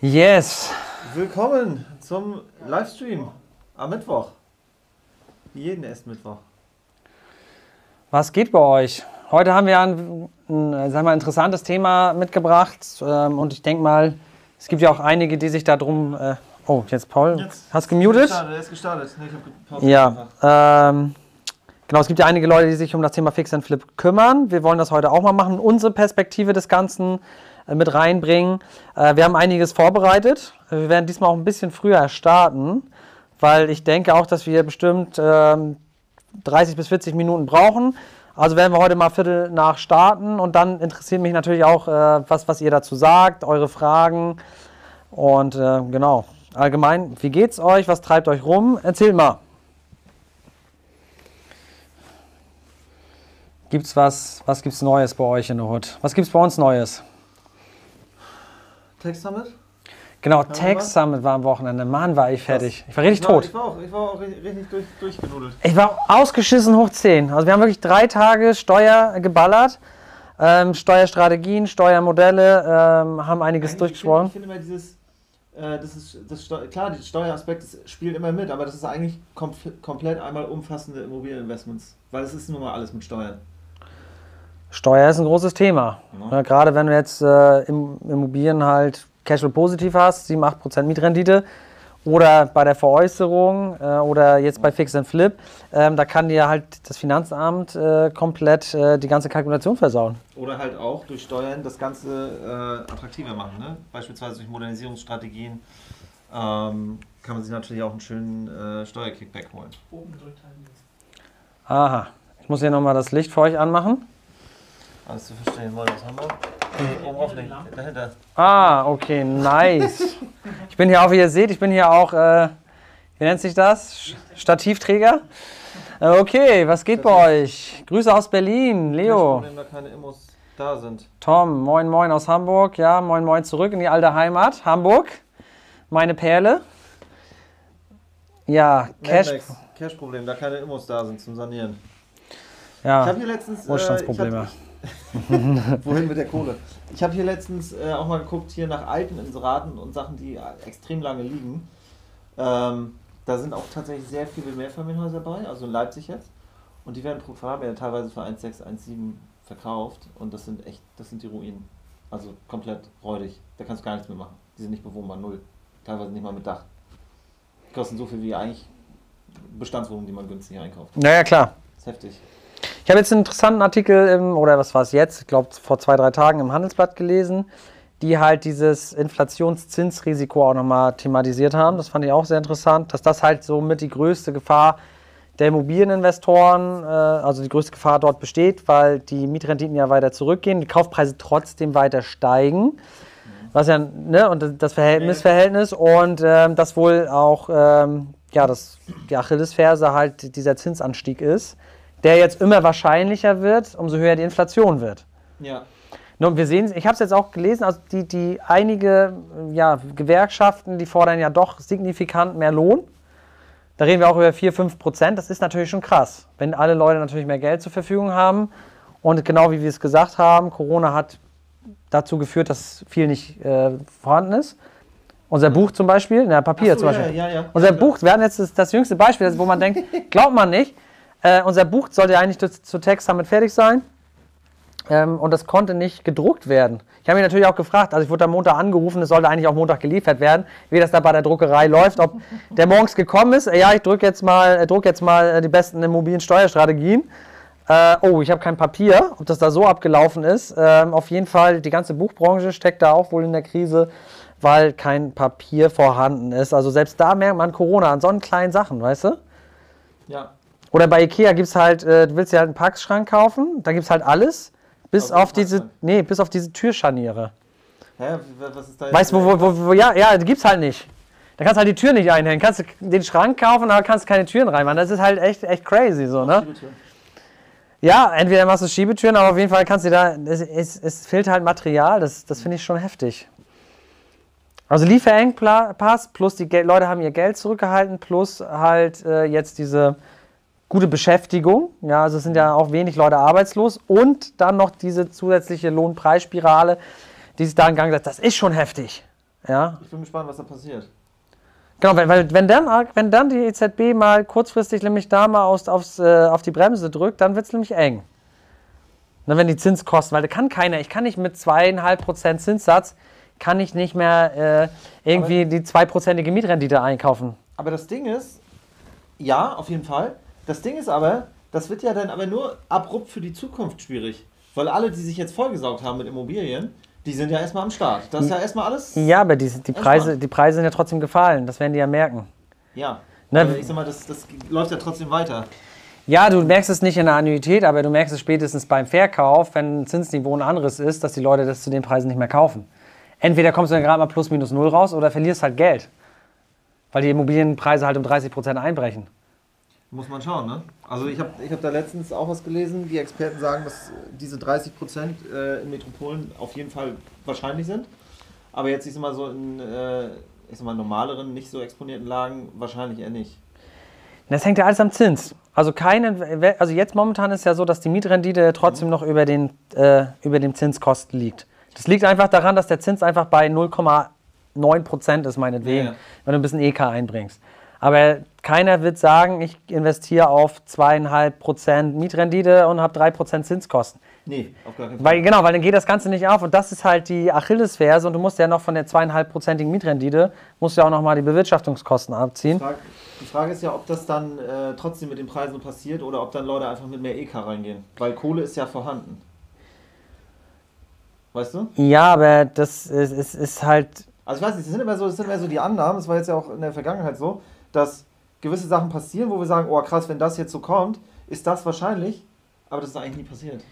Yes. Willkommen zum Livestream am Mittwoch. Wie jeden ersten Mittwoch. Was geht bei euch? Heute haben wir ein, ein sagen wir, interessantes Thema mitgebracht ähm, und ich denke mal, es gibt ja auch einige, die sich darum. Äh, oh, jetzt Paul, Jetzt hast du gemutet? Er ist gestartet. Nee, ich hab Ja. Ähm, genau, es gibt ja einige Leute, die sich um das Thema Fix and Flip kümmern. Wir wollen das heute auch mal machen, unsere Perspektive des Ganzen äh, mit reinbringen. Äh, wir haben einiges vorbereitet. Äh, Wir werden diesmal auch ein bisschen früher starten, weil ich denke auch, dass wir bestimmt ähm, 30 bis 40 Minuten brauchen. Also werden wir heute mal Viertel nach starten und dann interessiert mich natürlich auch, äh, was, was ihr dazu sagt, eure Fragen und äh, genau. Allgemein, wie geht's euch? Was treibt euch rum? Erzählt mal. Gibt's was, was gibt's Neues bei euch in der Hood? Was gibt's bei uns Neues? Text Summit? Genau, wir Tech? Summit war am Wochenende. Mann, war ich fertig. Ich war richtig Ich war, tot. Ich war auch, ich war auch richtig, durch, durchgenudelt. Ich war ausgeschissen hoch 10. Also wir haben wirklich drei Tage Steuer geballert. Ähm, Steuerstrategien, Steuermodelle, ähm, haben einiges Eigentlich, durchgesprochen. Ich finde, ich finde immer dieses, äh, das ist, das Steu klar, der Steueraspekt spielt immer mit, aber das ist eigentlich kom komplett einmal umfassende Immobilieninvestments, weil es ist nun mal alles mit Steuern. Steuer ist ein großes Thema. Ja. Gerade wenn du jetzt äh, im Immobilien halt Cashflow positiv hast, 7, 8% Mietrendite oder bei der Veräußerung äh, oder jetzt bei Fix and Flip, ähm, da kann dir halt das Finanzamt äh, komplett äh, die ganze Kalkulation versauen. Oder halt auch durch Steuern das Ganze äh, attraktiver machen. Ne? Beispielsweise durch Modernisierungsstrategien ähm, kann man sich natürlich auch einen schönen äh, Steuerkickback holen. Aha, ich muss hier nochmal das Licht für euch anmachen. Alles zu verstehen wollen aus Hamburg. Nee, oben auf nicht, dahinter. Ah, okay, nice. Ich bin hier auch, wie ihr seht, ich bin hier auch, äh, wie nennt sich das? Stativträger. Äh, Okay, was geht bei euch? Grüße aus Berlin, Leo. Wenn da keine Immos da sind. Tom, moin moin aus Hamburg. Ja, moin moin zurück in die alte Heimat, Hamburg. Meine Perle. Ja, Cash. Cash. Cash-Problem, da keine Immos da sind zum Sanieren. Ich Ja, habe hier letztens. Wohlstandsprobleme. Äh, ich hab, wohin mit der Kohle? Ich habe hier letztens äh, auch mal geguckt, hier nach alten Inseraten und Sachen, die extrem lange liegen. Ähm, da sind auch tatsächlich sehr viele Mehrfamilienhäuser bei, also in Leipzig jetzt. Und die werden pro Quadratmeter teilweise für 1,6, 1,7 verkauft. Und das sind echt, das sind die Ruinen. Also komplett räudig. Da kannst du gar nichts mehr machen. Die sind nicht bewohnbar, null. Teilweise nicht mal mit Dach. Die kosten so viel wie eigentlich Bestandswohnungen, die man günstig einkauft. naja, klar. Das ist heftig. Ich habe jetzt einen interessanten Artikel, im, oder was war es jetzt? Ich glaube, vor zwei, drei Tagen im Handelsblatt gelesen, die halt dieses Inflationszinsrisiko auch nochmal thematisiert haben. Das fand ich auch sehr interessant, dass das halt so mit die größte Gefahr der Immobilieninvestoren, äh, also die größte Gefahr dort besteht, weil die Mietrenditen ja weiter zurückgehen, die Kaufpreise trotzdem weiter steigen. Was ja, ne, und das Verhält Missverhältnis und ähm, das wohl auch, ähm, ja, das, die Achillesferse halt dieser Zinsanstieg ist, der jetzt immer wahrscheinlicher wird, umso höher die Inflation wird. Ja. Nun, wir sehen, ich habe es jetzt auch gelesen, also die, die einige ja, Gewerkschaften, die fordern ja doch signifikant mehr Lohn. Da reden wir auch über 4, 5 Prozent. Das ist natürlich schon krass, wenn alle Leute natürlich mehr Geld zur Verfügung haben. Und genau wie wir es gesagt haben, Corona hat dazu geführt, dass viel nicht äh, vorhanden ist. Unser Buch zum Beispiel, na, Papier so, zum Beispiel. Ja, ja, ja. Unser Buch, wir hatten jetzt das, das jüngste Beispiel, wo man denkt, glaubt man nicht, äh, unser Buch sollte eigentlich zu, zu Text damit fertig sein. Ähm, und das konnte nicht gedruckt werden. Ich habe mich natürlich auch gefragt, also ich wurde am Montag angerufen, es sollte eigentlich auch Montag geliefert werden, wie das da bei der Druckerei läuft, ob der morgens gekommen ist, äh, ja, ich drücke jetzt mal, äh, druck jetzt mal äh, die besten Immobiliensteuerstrategien. Äh, oh, ich habe kein Papier, ob das da so abgelaufen ist. Ähm, auf jeden Fall, die ganze Buchbranche steckt da auch wohl in der Krise, weil kein Papier vorhanden ist. Also selbst da merkt man Corona an so einen kleinen Sachen, weißt du? ja. Oder bei Ikea gibt es halt, äh, du willst dir halt einen Packschrank kaufen, da gibt es halt alles, bis auf diese, nee, bis auf diese Türscharniere. Hä, was ist da Weißt du, wo, wo, wo, ja, ja, die gibt's halt nicht. Da kannst du halt die Tür nicht einhängen. Kannst du den Schrank kaufen, aber kannst keine Türen reinmachen. Das ist halt echt, echt crazy so, ne? Ja, entweder machst du Schiebetüren, aber auf jeden Fall kannst du da, es, es, es fehlt halt Material, das, das finde ich schon heftig. Also Lieferengpass plus die Leute haben ihr Geld zurückgehalten plus halt äh, jetzt diese gute Beschäftigung. Ja, also es sind ja auch wenig Leute arbeitslos und dann noch diese zusätzliche Lohnpreisspirale, die sich da in Gang setzt. Das ist schon heftig. Ja. Ich bin gespannt, was da passiert. Genau, weil, weil wenn, dann, wenn dann die EZB mal kurzfristig nämlich da mal aus, aufs, äh, auf die Bremse drückt, dann wird es nämlich eng. Na, wenn die Zinskosten, weil da kann keiner, ich kann nicht mit zweieinhalb Prozent Zinssatz, kann ich nicht mehr äh, irgendwie Aber- die zweiprozentige Mietrendite einkaufen. Aber das Ding ist, ja, auf jeden Fall. Das Ding ist aber, das wird ja dann aber nur abrupt für die Zukunft schwierig. Weil alle, die sich jetzt vollgesaugt haben mit Immobilien, die sind ja erstmal am Start. Das ist ja erstmal alles. Ja, aber die, die, Preise, die Preise sind ja trotzdem gefallen, das werden die ja merken. Ja. Ne? Ich sag mal, das, das läuft ja trotzdem weiter. Ja, du merkst es nicht in der Annuität, aber du merkst es spätestens beim Verkauf, wenn ein Zinsniveau ein anderes ist, dass die Leute das zu den Preisen nicht mehr kaufen. Entweder kommst du dann gerade mal plus minus null raus oder verlierst halt Geld. Weil die Immobilienpreise halt um 30 Prozent einbrechen. Muss man schauen, ne? Also ich habe ich hab da letztens auch was gelesen. Die Experten sagen, dass diese 30 Prozent äh, in Metropolen auf jeden Fall wahrscheinlich sind. Aber jetzt, ich sag mal so in äh, ich sag mal, normaleren, nicht so exponierten Lagen wahrscheinlich eher nicht. Das hängt ja alles am Zins. Also keine, also jetzt momentan ist ja so, dass die Mietrendite trotzdem noch über den, äh, über dem Zinskosten liegt. Das liegt einfach daran, dass der Zins einfach bei 0,9 Prozent ist, meinetwegen, Ja, ja. wenn du ein bisschen EK einbringst. Aber keiner wird sagen, ich investiere auf zweieinhalb Prozent Mietrendite und habe drei Prozent Zinskosten. Nee, auf gar keinen Fall. Weil, genau, weil dann geht das Ganze nicht auf und das ist halt die Achillesferse und du musst ja noch von der zweieinhalbprozentigen Mietrendite, musst du ja auch nochmal die Bewirtschaftungskosten abziehen. Die Frage, die Frage ist ja, ob das dann äh, trotzdem mit den Preisen passiert oder ob dann Leute einfach mit mehr EK reingehen. Weil Kohle ist ja vorhanden. Weißt du? Ja, aber das ist, ist, ist halt Also ich weiß nicht, das sind immer so, das sind immer so die Annahmen, das war jetzt ja auch in der Vergangenheit so, dass gewisse Sachen passieren, wo wir sagen, oh krass, wenn das jetzt so kommt, ist das wahrscheinlich, aber das ist eigentlich nie passiert.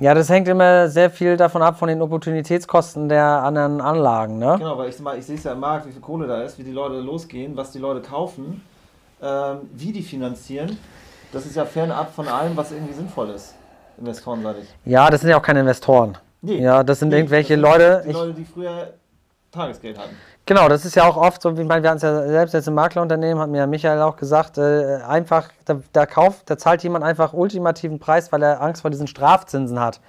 Ja, das hängt immer sehr viel davon ab, von den Opportunitätskosten der anderen Anlagen. Ne? Genau, weil ich, ich sehe es ja im Markt, wie viel Kohle da ist, wie die Leute losgehen, was die Leute kaufen, ähm, wie die finanzieren. Das ist ja fernab von allem, was irgendwie sinnvoll ist, investorenseitig. Ja, das sind ja auch keine Investoren. Nee. Ja, das sind Nee, irgendwelche das sind Leute. Die Leute, die früher Tagesgeld hatten. Genau, das ist ja auch oft so, wie ich meine, wir haben es ja selbst jetzt im Maklerunternehmen, hat mir ja Michael auch gesagt, äh, einfach, da, da kauft, da zahlt jemand einfach ultimativen Preis, weil er Angst vor diesen Strafzinsen hat.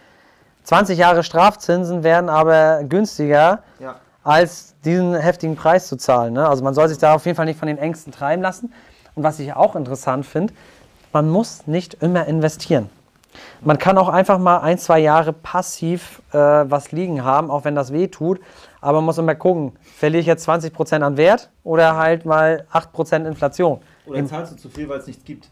20 Jahre Strafzinsen wären aber günstiger, Ja. als diesen heftigen Preis zu zahlen. Ne? Also man soll sich da auf jeden Fall nicht von den Ängsten treiben lassen. Und was ich auch interessant finde, man muss nicht immer investieren. Man kann auch einfach mal ein, zwei Jahre passiv äh, was liegen haben, auch wenn das weh tut. Aber man muss immer gucken, verliere ich jetzt 20% an Wert oder halt mal 8% Inflation. Oder zahlst du zu viel, weil es nichts gibt?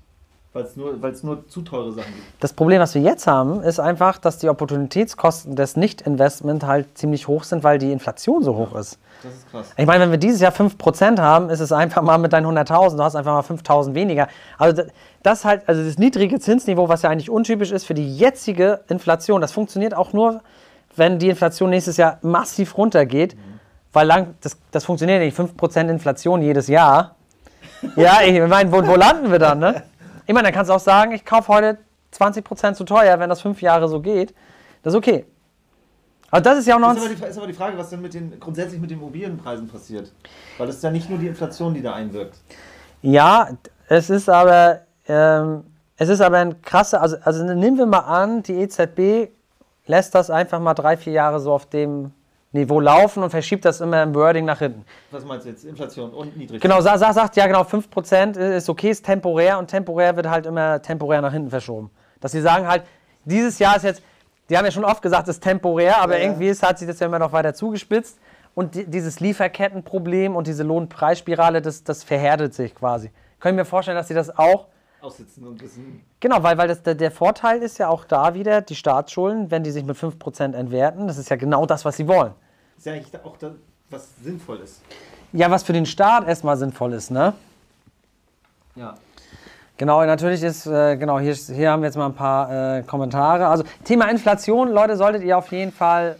Weil es nur, weil's nur zu teure Sachen gibt. Das Problem, was wir jetzt haben, ist einfach, dass die Opportunitätskosten des Nicht-Investment halt ziemlich hoch sind, weil die Inflation so hoch ist. Das ist krass. Ich meine, wenn wir dieses Jahr 5% haben, ist es einfach mal mit deinen 100.000, du hast einfach mal 5.000 weniger. Also das halt, also das niedrige Zinsniveau, was ja eigentlich untypisch ist für die jetzige Inflation, das funktioniert auch nur, wenn die Inflation nächstes Jahr massiv runtergeht, weil lang, das, das funktioniert nicht, 5% Inflation jedes Jahr. Ja, ich meine, wo, wo landen wir dann, ne? Ich meine, dann kannst du auch sagen, ich kaufe heute 20% zu teuer, wenn das fünf Jahre so geht. Das ist okay. Aber das ist ja auch noch Ist aber, die, ist aber die Frage, was denn mit den, grundsätzlich mit den Immobilienpreisen passiert. Weil es ist ja nicht nur die Inflation, die da einwirkt. Ja, es ist aber, ähm, es ist aber ein krasser, also, also nehmen wir mal an, die EZB lässt das einfach mal drei, vier Jahre so auf dem Niveau laufen und verschiebt das immer im Wording nach hinten. Was meinst du jetzt? Inflation und niedrig. Genau, sa sa sagt ja genau, 5% ist okay, ist temporär und temporär wird halt immer temporär nach hinten verschoben. Dass sie sagen halt, dieses Jahr ist jetzt, die haben ja schon oft gesagt, es ist temporär, aber Ja, irgendwie ist, hat sich das ja immer noch weiter zugespitzt. Und die, dieses Lieferkettenproblem und diese Lohnpreisspirale, das, das verhärtet sich quasi. Können mir vorstellen, dass sie das auch Aussitzen und wissen. Genau, weil, weil das, der, der Vorteil ist ja auch da wieder, die Staatsschulden, wenn die sich mit 5% entwerten, das ist ja genau das, was sie wollen. Ist ja eigentlich auch das, was sinnvoll ist. Ja, was für den Staat erstmal sinnvoll ist, ne? Ja. Genau, natürlich ist, äh, genau, hier, hier haben wir jetzt mal ein paar äh, Kommentare. Also Thema Inflation, Leute, solltet ihr auf jeden Fall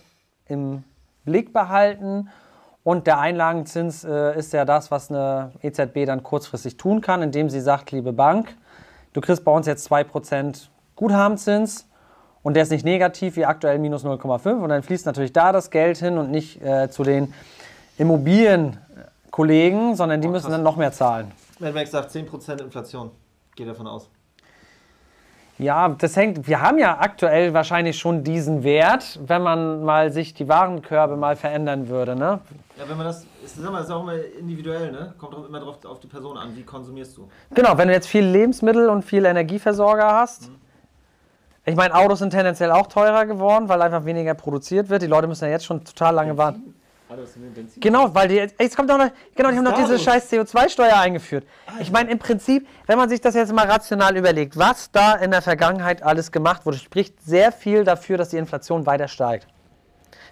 im Blick behalten. Und der Einlagenzins äh, ist ja das, was eine EZB dann kurzfristig tun kann, indem sie sagt, liebe Bank, du kriegst bei uns jetzt 2% Guthabenzins und der ist nicht negativ wie aktuell minus 0,5 und dann fließt natürlich da das Geld hin und nicht äh, zu den Immobilienkollegen, sondern die Oh, müssen dann noch mehr zahlen. Wenn Max sagt 10% Inflation, geht davon aus. Ja, das hängt, wir haben ja aktuell wahrscheinlich schon diesen Wert, wenn man mal sich die Warenkörbe mal verändern würde, ne? Ja, wenn man das, ist, sag mal, das ist auch immer individuell, ne? Kommt auch immer drauf auf die Person an, wie konsumierst du. Genau, wenn du jetzt viel Lebensmittel und viel Energieversorger hast. Mhm. Ich meine, Autos sind tendenziell auch teurer geworden, weil einfach weniger produziert wird. Die Leute müssen ja jetzt schon total lange warten. Alter, was ist denn mit Benzin? Genau, weil die jetzt, kommt doch noch, genau, die haben noch diese los? scheiß CO2-Steuer eingeführt. Ich meine, im Prinzip, wenn man sich das jetzt mal rational überlegt, was da in der Vergangenheit alles gemacht wurde, spricht sehr viel dafür, dass die Inflation weiter steigt.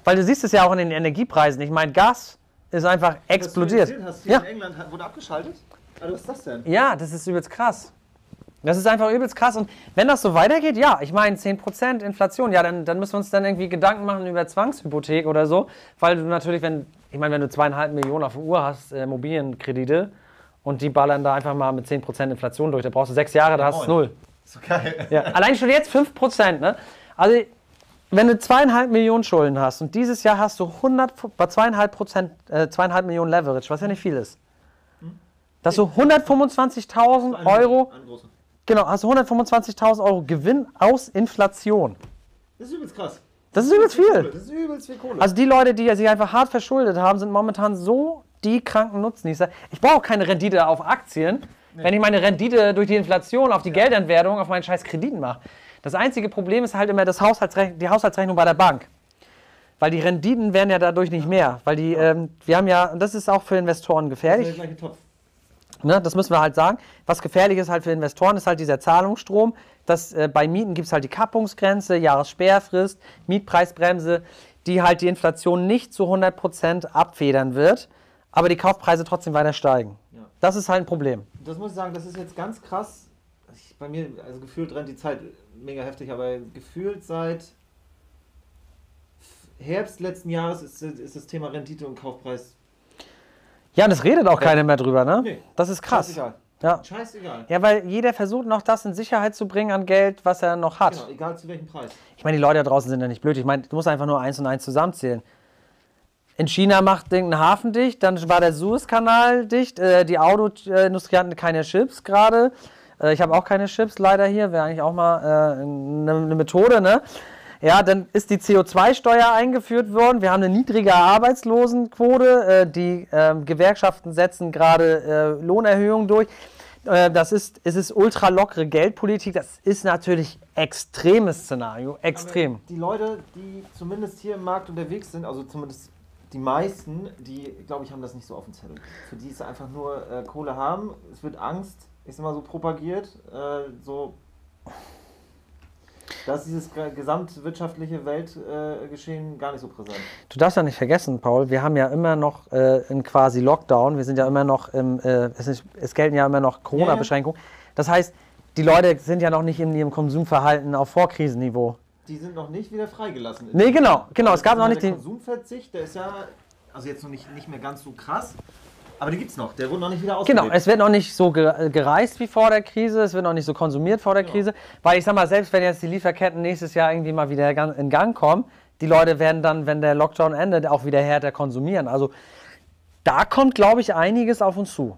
Weil du siehst es ja auch in den Energiepreisen. Ich meine, Gas ist einfach explodiert. Hast du hier Ja. in England wurde abgeschaltet? Alter, was ist das denn? ja, das ist übelst krass. Das ist einfach übelst krass. Und wenn das so weitergeht, ja, ich meine, 10% Inflation, ja, dann, dann müssen wir uns dann irgendwie Gedanken machen über Zwangshypothek oder so. Weil du natürlich, wenn, ich meine, wenn du zweieinhalb Millionen auf der Uhr hast, äh, Immobilienkredite, und die ballern da einfach mal mit 10% Inflation durch, da brauchst du sechs Jahre, da hast du es null. So geil. Ja, allein schon jetzt 5%, ne? Also, wenn du zweieinhalb Millionen Schulden hast und dieses Jahr hast du 100, bei zweieinhalb Prozent, äh, zweieinhalb Millionen Leverage, was ja nicht viel ist. Dass du 125.000 Euro. Genau, hast du 125.000 Euro Gewinn aus Inflation. Das ist übelst krass. Das ist übelst viel. Das ist übelst viel Kohle. Also die Leute, die sich einfach hart verschuldet haben, sind momentan so die kranken Nutznießer. Ich brauche keine Rendite auf Aktien, wenn ich meine Rendite durch die Inflation auf die Geldentwertung auf meinen scheiß Krediten mache. Das einzige Problem ist halt immer das Haushaltsrech die Haushaltsrechnung bei der Bank. Weil die Renditen werden ja dadurch nicht mehr. Weil die, ähm, wir haben ja, und das ist auch für Investoren das ist der gefährlich. gleiche Topf. Ne, das müssen wir halt sagen. Was gefährlich ist halt für Investoren, ist halt dieser Zahlungsstrom. Das, äh, bei Mieten gibt es halt die Kappungsgrenze, Jahressperrfrist, Mietpreisbremse, die halt die Inflation nicht zu 100% abfedern wird, aber die Kaufpreise trotzdem weiter steigen. Ja. Das ist halt ein Problem. Das muss ich sagen, das ist jetzt ganz krass. Ich, bei mir, also gefühlt rennt die Zeit mega heftig, aber gefühlt seit Herbst letzten Jahres ist, ist das Thema Rendite und Kaufpreis. Ja, und es redet auch keiner mehr drüber, ne? Nee. Das ist krass. Scheißegal. Ja. Scheißegal. ja, weil jeder versucht noch das in Sicherheit zu bringen an Geld, was er noch hat. Genau, egal zu welchem Preis. Ich meine, die Leute da draußen sind ja nicht blöd. Ich meine, du musst einfach nur eins und eins zusammenzählen. In China macht irgendein Hafen dicht, dann war der Suezkanal dicht, äh, die Autoindustrie hat keine Chips gerade. Äh, ich habe auch keine Chips leider hier, wäre eigentlich auch mal eine äh, ne Methode, ne? Ja, dann ist die CO2-Steuer eingeführt worden. Wir haben eine niedrige Arbeitslosenquote. Äh, die ähm, Gewerkschaften setzen gerade äh, Lohnerhöhungen durch. Äh, das ist, es ist ultra lockere Geldpolitik. Das ist natürlich extremes Szenario. Extrem. Aber die Leute, die zumindest hier im Markt unterwegs sind, also zumindest die meisten, die, glaube ich, haben das nicht so auf dem Zettel. Für die ist einfach nur äh, Kohle haben. Es wird Angst, ist immer so propagiert, äh, so. Da ist dieses ge- gesamtwirtschaftliche Weltgeschehen äh, gar nicht so präsent. Du darfst ja nicht vergessen, Paul, wir haben ja immer noch äh, in quasi Lockdown, wir sind ja immer noch im, äh, es, ist, es gelten ja immer noch Corona-Beschränkungen. Das heißt, die Leute sind ja noch nicht in ihrem Konsumverhalten auf Vorkrisenniveau. Die sind noch nicht wieder freigelassen. Nee, genau, genau, es gab noch nicht den den. Konsumverzicht, der ist ja, also jetzt noch nicht, nicht mehr ganz so krass, aber den gibt's noch. Der wurde noch nicht wieder ausgelebt. Genau, es wird noch nicht so ge- gereist wie vor der Krise, es wird noch nicht so konsumiert vor der Genau. Krise, weil ich sag mal, selbst wenn jetzt die Lieferketten nächstes Jahr irgendwie mal wieder in Gang kommen, die Leute werden dann, wenn der Lockdown endet, auch wieder härter konsumieren. Also da kommt, glaube ich, einiges auf uns zu.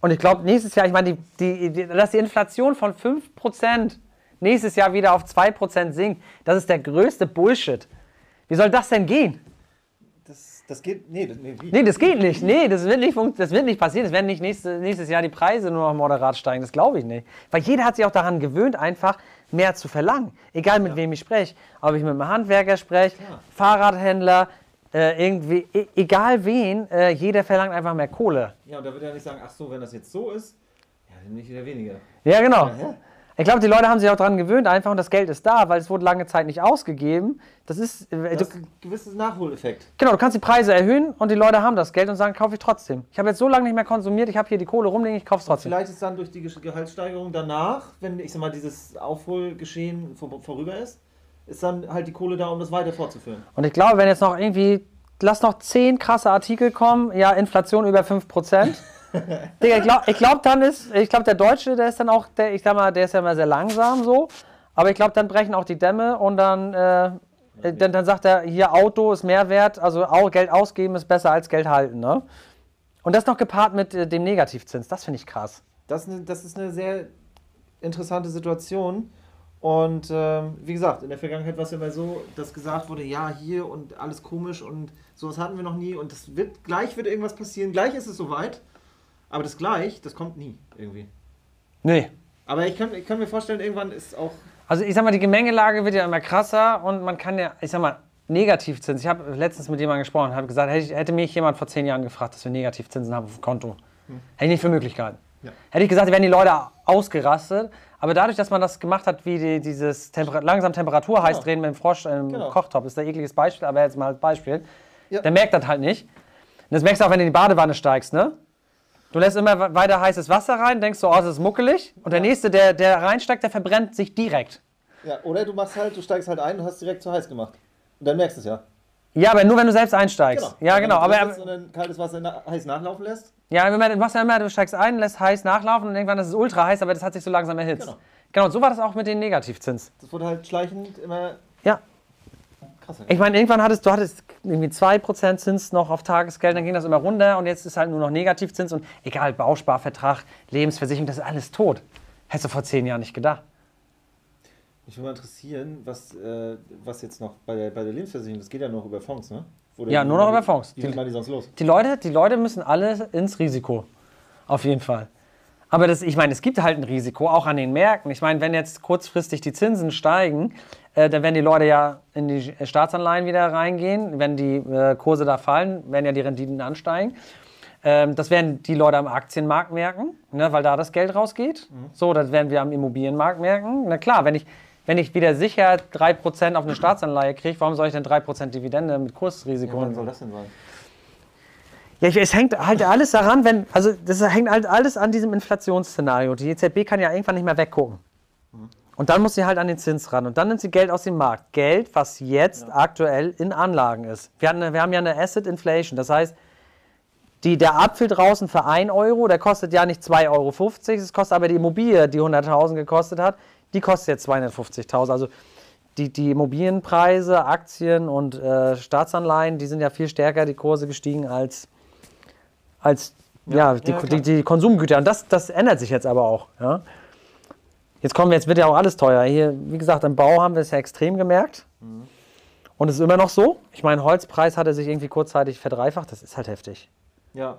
Und ich glaube, nächstes Jahr, ich meine, die, die, die, dass die Inflation von 5% nächstes Jahr wieder auf 2% sinkt, das ist der größte Bullshit. Wie soll das denn gehen? Das, geht, nee, das, nee? Nee, das geht nicht. Nee, das wird nicht, das wird nicht passieren. Es werden nicht nächste, nächstes Jahr die Preise nur noch moderat steigen. Das glaube ich nicht. Weil jeder hat sich auch daran gewöhnt, einfach mehr zu verlangen. Egal mit wem ich spreche. Ob ich mit einem Handwerker spreche, Klar. Fahrradhändler, äh, irgendwie, e egal wen, äh, jeder verlangt einfach mehr Kohle. Ja, und da wird er nicht sagen, ach so, wenn das jetzt so ist, ja, dann nicht wieder weniger. Ja, genau. hä? Ich glaube, die Leute haben sich auch daran gewöhnt, einfach und das Geld ist da, weil es wurde lange Zeit nicht ausgegeben. Das ist, äh, Das ist ein gewisses Nachholeffekt. Genau, du kannst die Preise erhöhen und die Leute haben das Geld und sagen, kaufe ich trotzdem. Ich habe jetzt so lange nicht mehr konsumiert, ich habe hier die Kohle rumliegen, ich kaufe es trotzdem. Vielleicht ist dann durch die Ge- Gehaltssteigerung danach, wenn ich sag mal dieses Aufholgeschehen vor, vorüber ist, ist dann halt die Kohle da, um das weiter fortzuführen. Und ich glaube, wenn jetzt noch irgendwie, lass noch zehn krasse Artikel kommen, ja, Inflation über 5%. Digga, ich glaube, glaub, dann ist, ich glaube, der Deutsche, der ist dann auch, der, ich sag mal, der ist ja immer sehr langsam so. Aber ich glaube, dann brechen auch die Dämme und dann, äh, äh, dann, dann sagt er, hier Auto ist mehr wert, also Geld ausgeben ist besser als Geld halten, ne? Und das noch gepaart mit äh, dem Negativzins, das finde ich krass. Das, ist eine- das ist eine sehr interessante Situation Und ähm, wie gesagt, in der Vergangenheit war es ja immer so, dass gesagt wurde, ja, hier und alles komisch und sowas hatten wir noch nie und das wird, gleich wird irgendwas passieren, gleich ist es soweit, aber das gleich, das kommt nie irgendwie. Nee. Aber ich kann, ich kann mir vorstellen, irgendwann ist auch. Also ich sag mal, die Gemengelage wird ja immer krasser und man kann ja, ich sag mal, Negativzins. Ich habe letztens mit jemandem gesprochen, habe gesagt, hätte, hätte mich jemand vor zehn Jahren gefragt, dass wir Negativzinsen haben auf dem Konto. Hätte ich nicht für Möglichkeiten. Ja. Hätte ich gesagt, werden die Leute ausgerastet. Aber dadurch, dass man das gemacht hat, wie die, dieses Temper langsam Temperatur heiß Genau. drehen mit dem Frosch im Genau. Kochtopf, ist ein ekliges Beispiel, aber jetzt mal als Beispiel. Ja. Der merkt das halt nicht. Und das merkst du auch, wenn du in die Badewanne steigst, ne? Du lässt immer we- weiter heißes Wasser rein, denkst so, oh, es ist muckelig. Und der Nächste, der, der reinsteigt, der verbrennt sich direkt. Ja, oder du machst halt, du steigst halt ein und hast direkt zu heiß gemacht. Und dann merkst du es ja. Ja, aber nur wenn du selbst einsteigst. Ja, Wenn genau. du Aber, und dann kaltes Wasser na heiß nachlaufen lässt. ja, wenn man- du machst ja immer, du steigst ein, lässt heiß nachlaufen und irgendwann ist es ultra heiß, aber das hat sich so langsam erhitzt. Genau. Genau, so war das auch mit den Negativzins. Das wurde halt schleichend immer Ja, krasser. ich meine, irgendwann hattest du hattest irgendwie 2% Zins noch auf Tagesgeld, dann ging das immer runter und jetzt ist halt nur noch Negativzins und egal, Bausparvertrag, Lebensversicherung, das ist alles tot. Hättest du vor zehn Jahren nicht gedacht. Mich würde mal interessieren, was, äh, was jetzt noch bei der, bei der Lebensversicherung, das geht ja noch über Fonds, ne? Oder Ja, nur noch über Fonds. Wie machen die sonst los? Die Leute, die Leute müssen alle ins Risiko. Auf jeden Fall. Aber das, ich meine, es gibt halt ein Risiko, auch an den Märkten. Ich meine, wenn jetzt kurzfristig die Zinsen steigen, äh, dann werden die Leute ja in die Staatsanleihen wieder reingehen. Wenn die äh, Kurse da fallen, werden ja die Renditen ansteigen. Ähm, das werden die Leute am Aktienmarkt merken, ne, weil da das Geld rausgeht. So, das werden wir am Immobilienmarkt merken. Na klar, wenn ich, wenn ich wieder sicher 3% auf eine Staatsanleihe kriege, warum soll ich denn 3% Dividende mit Kursrisiko? Ja, wann soll das denn sein? Ja, ich, es hängt halt alles daran, wenn, also das hängt halt alles an diesem Inflationsszenario. Die EZB kann ja irgendwann nicht mehr weggucken. Und dann muss sie halt an den Zins ran. Und dann nimmt sie Geld aus dem Markt. Geld, was jetzt aktuell in Anlagen ist. Wir, hatten, wir haben ja eine Asset Inflation. Das heißt, die, der Apfel draußen für 1 Euro, der kostet ja nicht 2,50 Euro. Es kostet aber die Immobilie, die 100.000 gekostet hat, die kostet jetzt 250.000. Also die, die Immobilienpreise, Aktien und äh, Staatsanleihen, die sind ja viel stärker die Kurse gestiegen als, als ja, die, ja, die, die Konsumgüter. Und das, das ändert sich jetzt aber auch. Ja? Jetzt kommen wir, jetzt wird ja auch alles teuer. Hier, wie gesagt, im Bau haben wir es ja extrem gemerkt. Mhm. Und es ist immer noch so. Ich meine, Holzpreis hatte sich irgendwie kurzzeitig verdreifacht. Das ist halt heftig. Ja.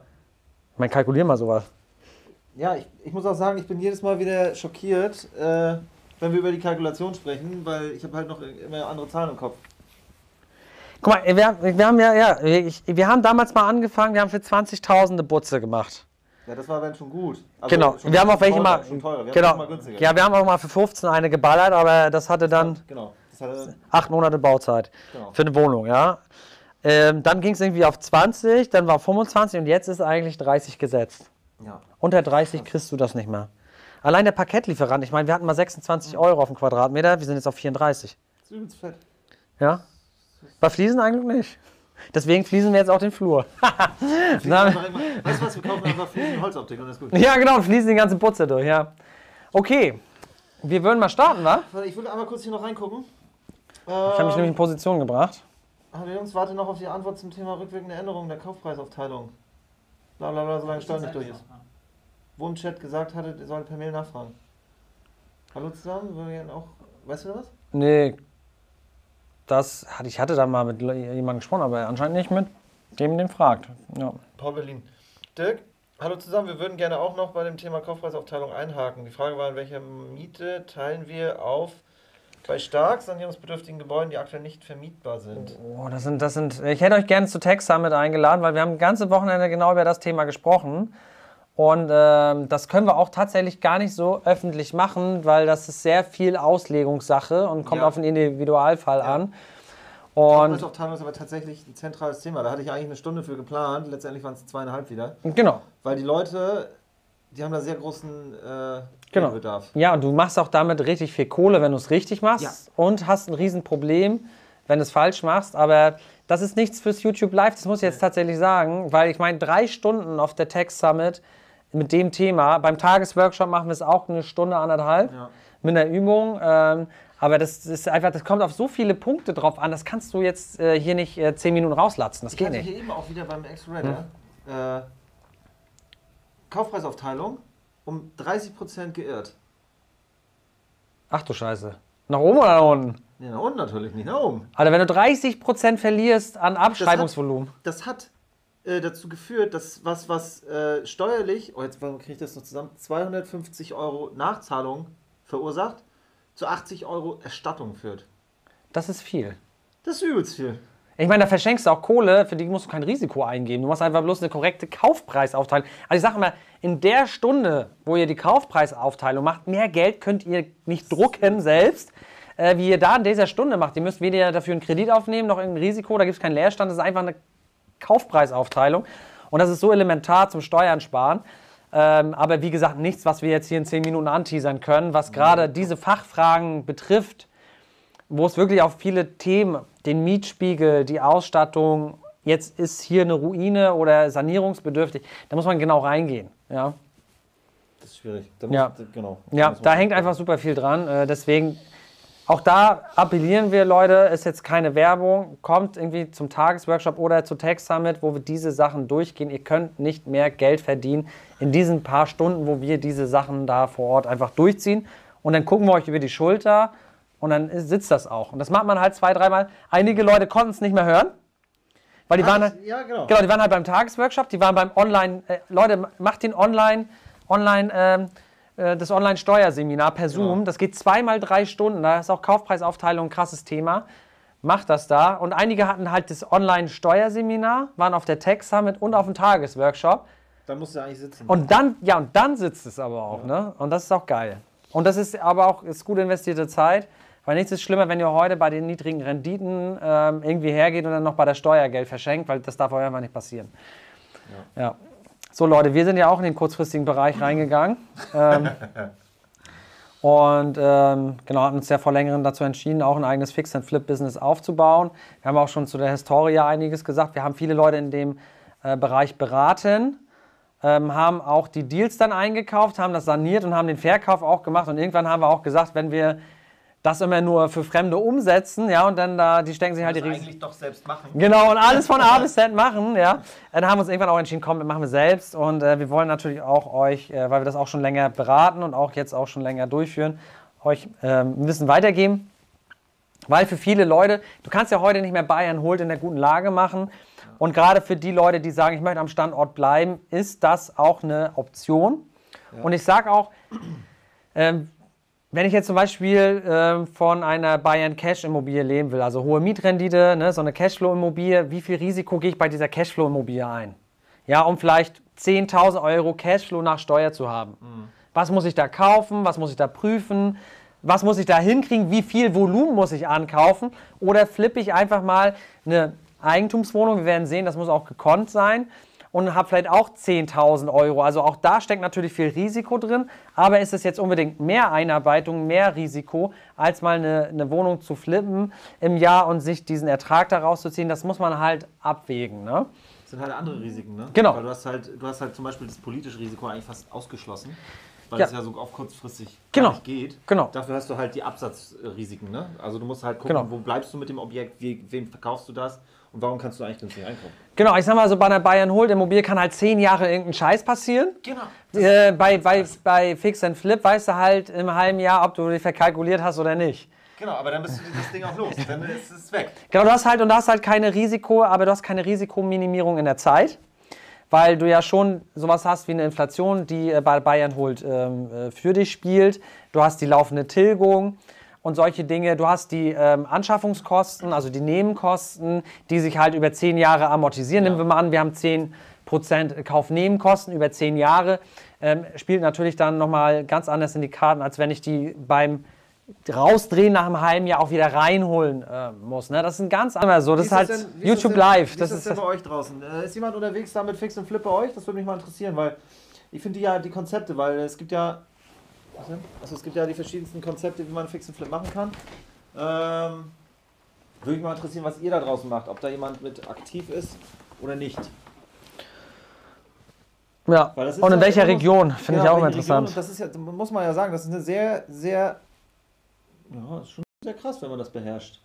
Ich meine, kalkulier mal sowas. Ja, ich, ich muss auch sagen, ich bin jedes Mal wieder schockiert, äh, wenn wir über die Kalkulation sprechen, weil ich habe halt noch immer andere Zahlen im Kopf. Guck mal, wir, haben- wir haben ja, ja, ich, wir haben damals mal angefangen, wir haben für 20.000 eine Butze gemacht. Ja, das war dann schon gut. Also Genau. schon Wir haben auch welche teurer, mal, Schon teurer. Wir genau. mal günstiger. Ja, wir haben auch mal für 15 eine geballert, aber das hatte dann Genau. Das hatte, acht Monate Bauzeit Genau. für eine Wohnung, ja. Ähm, dann ging es irgendwie auf 20, dann war 25 und jetzt ist eigentlich 30 gesetzt. ja. Unter 30 kriegst du das nicht mehr. Allein der Parkettlieferant, ich meine, wir hatten mal 26 Euro auf den Quadratmeter, wir sind jetzt auf 34. Das ist übelst fett. Ja? Bei Fliesen eigentlich nicht. Deswegen fließen wir jetzt auch den Flur. Na, Einfach immer- Weißt du was, wir kaufen einfach Fliesen Holzoptik und das ist gut. ja, genau, und fließen die ganze Putze durch, ja. Okay, wir würden mal starten, wa? Ich würde einmal kurz hier noch reingucken. Ich habe mich nämlich in Position gebracht. Hallo Jungs, warte noch auf die Antwort zum Thema rückwirkende Änderung der Kaufpreisaufteilung. Bla bla bla, solange Steuer nicht durch ist. Wo im Chat gesagt hatte, ihr sollt per Mail nachfragen. Hallo zusammen, wir gerne auch. Weißt du da was? Nee, das hatte ich hatte da mal mit jemandem gesprochen, aber anscheinend nicht mit dem, den fragt. Ja. Paul Berlin. Dirk, hallo zusammen, wir würden gerne auch noch bei dem Thema Kaufpreisaufteilung einhaken. Die Frage war, in welcher Miete teilen wir auf bei stark sanierungsbedürftigen Gebäuden, die aktuell nicht vermietbar sind? Oh, das sind, das sind, ich hätte euch gerne zu Tech Summit eingeladen, weil wir haben ganze Wochenende genau über das Thema gesprochen. Und ähm, das können wir auch tatsächlich gar nicht so öffentlich machen, weil das ist sehr viel Auslegungssache und kommt Ja. auf den Individualfall Ja. an. Und Kaufpreisaufteilung ist aber tatsächlich ein zentrales Thema. Da hatte ich eigentlich eine Stunde für geplant, letztendlich waren es zweieinhalb wieder. genau. Weil die Leute, die haben da sehr großen äh, Genau. Bedarf. Ja, und du machst auch damit richtig viel Kohle, wenn du es richtig machst. Ja. Und hast ein Riesenproblem, wenn du es falsch machst. Aber das ist nichts fürs YouTube Live, das muss ich jetzt tatsächlich sagen. Weil ich meine, drei Stunden auf der Tech Summit mit dem Thema. Beim Tagesworkshop machen wir es auch eine Stunde, anderthalb Ja. mit einer Übung. Ähm, aber das ist einfach, das kommt auf so viele Punkte drauf an. Das kannst du jetzt äh, hier nicht äh, zehn Minuten rauslatzen. Das Ich geht hatte nicht. hier eben auch wieder beim X-Redder äh, Kaufpreisaufteilung um 30% geirrt. Ach du Scheiße. Nach oben oder nach unten? Ja, nach unten natürlich, nicht nach oben. Alter, wenn du 30% verlierst an Abschreibungsvolumen. Das hat, das hat äh, dazu geführt, dass was, was äh, steuerlich, oh jetzt kriege ich das noch zusammen, 250 Euro Nachzahlung verursacht, zu 80 Euro Erstattung führt. Das ist viel. Das ist übelst viel. Ich meine, da verschenkst du auch Kohle, für die musst du kein Risiko eingeben. Du machst einfach bloß eine korrekte Kaufpreisaufteilung. Also ich sage mal, in der Stunde, wo ihr die Kaufpreisaufteilung macht, mehr Geld könnt ihr nicht drucken selbst, äh, wie ihr da in dieser Stunde macht. Ihr müsst weder dafür einen Kredit aufnehmen, noch irgendein Risiko, da gibt es keinen Leerstand, das ist einfach eine Kaufpreisaufteilung. Und das ist so elementar zum Steuern sparen. Ähm, aber wie gesagt, nichts, was wir jetzt hier in 10 Minuten anteasern können, was gerade diese Fachfragen betrifft, wo es wirklich auf viele Themen, den Mietspiegel, die Ausstattung, jetzt ist hier eine Ruine oder sanierungsbedürftig, da muss man genau reingehen. Ja, Das ist schwierig. Da muss, Ja. Genau. ja da hängt einfach super viel dran. Äh, deswegen, auch da appellieren wir, Leute, ist jetzt keine Werbung, kommt irgendwie zum Tagesworkshop oder zu Tech Summit, wo wir diese Sachen durchgehen. Ihr könnt nicht mehr Geld verdienen in diesen paar Stunden, wo wir diese Sachen da vor Ort einfach durchziehen. Und dann gucken wir euch über die Schulter und dann sitzt das auch. Und das macht man halt zwei, dreimal. Einige Leute konnten es nicht mehr hören, weil die Ah, waren halt, ja, genau. Genau, die waren halt beim Tagesworkshop, die waren beim Online, äh, Leute, macht den Online, Online, ähm, äh, das Online-Steuerseminar per Zoom. Genau. Das geht zweimal drei Stunden, da ist auch Kaufpreisaufteilung ein krasses Thema. Macht das da. Und einige hatten halt das Online-Steuerseminar, waren auf der Tech Summit und auf dem Tagesworkshop. Da musst du eigentlich sitzen. Und dann, ja, und dann sitzt es aber auch, ne? Und das ist auch geil. Und das ist aber auch ist gut investierte Zeit, weil nichts ist schlimmer, wenn ihr heute bei den niedrigen Renditen ähm, irgendwie hergeht und dann noch bei der Steuer Geld verschenkt, weil das darf euch einfach nicht passieren. Ja. So Leute, wir sind ja auch in den kurzfristigen Bereich reingegangen. ähm, und ähm, genau, hatten uns ja vor längerem dazu entschieden, auch ein eigenes Fix-and-Flip-Business aufzubauen. Wir haben auch schon zu der Historie einiges gesagt. Wir haben viele Leute in dem äh, Bereich beraten, ähm, haben auch die Deals dann eingekauft, haben das saniert und haben den Verkauf auch gemacht. Und irgendwann haben wir auch gesagt, wenn wir das immer nur für Fremde umsetzen, ja, und dann da, die stecken sich halt die das Riesen. eigentlich doch selbst machen. Genau, und alles von A bis Z machen, ja. Dann haben wir uns irgendwann auch entschieden, komm, das machen wir selbst. Und äh, wir wollen natürlich auch euch, äh, weil wir das auch schon länger beraten und auch jetzt auch schon länger durchführen, euch ähm, ein Wissen weitergeben. Weil für viele Leute, du kannst ja heute nicht mehr Bayern holt in der guten Lage machen. Und gerade für die Leute, die sagen, ich möchte am Standort bleiben, ist das auch eine Option. Und ich sage auch, ähm, wenn ich jetzt zum Beispiel ähm, von einer Bayern Cash Immobilie leben will, also hohe Mietrendite, ne, so eine Cashflow Immobilie, wie viel Risiko gehe ich bei dieser Cashflow Immobilie ein? Ja, um vielleicht 10.000 Euro Cashflow nach Steuer zu haben. Was muss ich da kaufen? Was muss ich da prüfen? Was muss ich da hinkriegen? Wie viel Volumen muss ich ankaufen? Oder flippe ich einfach mal eine Eigentumswohnung? Wir werden sehen, das muss auch gekonnt sein und habe vielleicht auch 10.000 Euro. Also auch da steckt natürlich viel Risiko drin, aber ist es jetzt unbedingt mehr Einarbeitung, mehr Risiko, als mal eine, eine Wohnung zu flippen im Jahr und sich diesen Ertrag daraus zu ziehen? Das muss man halt abwägen. Ne? Das sind halt andere Risiken, ne? Genau. Weil du hast halt, du hast halt zum Beispiel das politische Risiko eigentlich fast ausgeschlossen. Weil Ja. es ja so auf kurzfristig Genau. nicht geht. Genau. Dafür hast du halt die Absatzrisiken, ne? Also du musst halt gucken, Genau. wo bleibst du mit dem Objekt, wie, wem verkaufst du das und warum kannst du eigentlich günstig einkaufen. Genau, ich sag mal so, bei einer Bayern Holt Immobilie kann halt zehn Jahre irgendein Scheiß passieren. Genau. Äh, bei, bei, bei Fix and Flip weißt du halt im halben Jahr, ob du dich verkalkuliert hast oder nicht. Genau, aber dann bist du das Ding auch los. Dann ist es weg. Genau, du hast halt und du hast halt keine Risiko, aber du hast keine Risikominimierung in der Zeit, weil du ja schon sowas hast wie eine Inflation, die äh, bei Bayern holt ähm, äh, für dich spielt. Du hast die laufende Tilgung und solche Dinge. Du hast die ähm, Anschaffungskosten, also die Nebenkosten, die sich halt über zehn Jahre amortisieren. Nehmen wir mal an, wir haben 10% Kaufnebenkosten über zehn Jahre. Ähm, spielt natürlich dann nochmal ganz anders in die Karten, als wenn ich die beim rausdrehen nach einem halben Jahr auch wieder reinholen äh, muss. Ne? Das ist ein ganz anderes so. Das ist halt YouTube Live. Wie Das ist das ist denn bei euch draußen? Äh, ist jemand unterwegs da mit Fix und Flip bei euch? Das würde mich mal interessieren, weil ich finde ja die Konzepte, weil es gibt ja. Also es gibt ja die verschiedensten Konzepte, wie man Fix und Flip machen kann. Ähm, würde mich mal interessieren, was ihr da draußen macht, ob da jemand mit aktiv ist oder nicht. ja. Und in ja welcher Region? Finde ich Genau, auch welche Region, interessant. und das ist ja, muss man ja sagen, das ist eine sehr, sehr, ja, ist schon sehr krass, wenn man das beherrscht.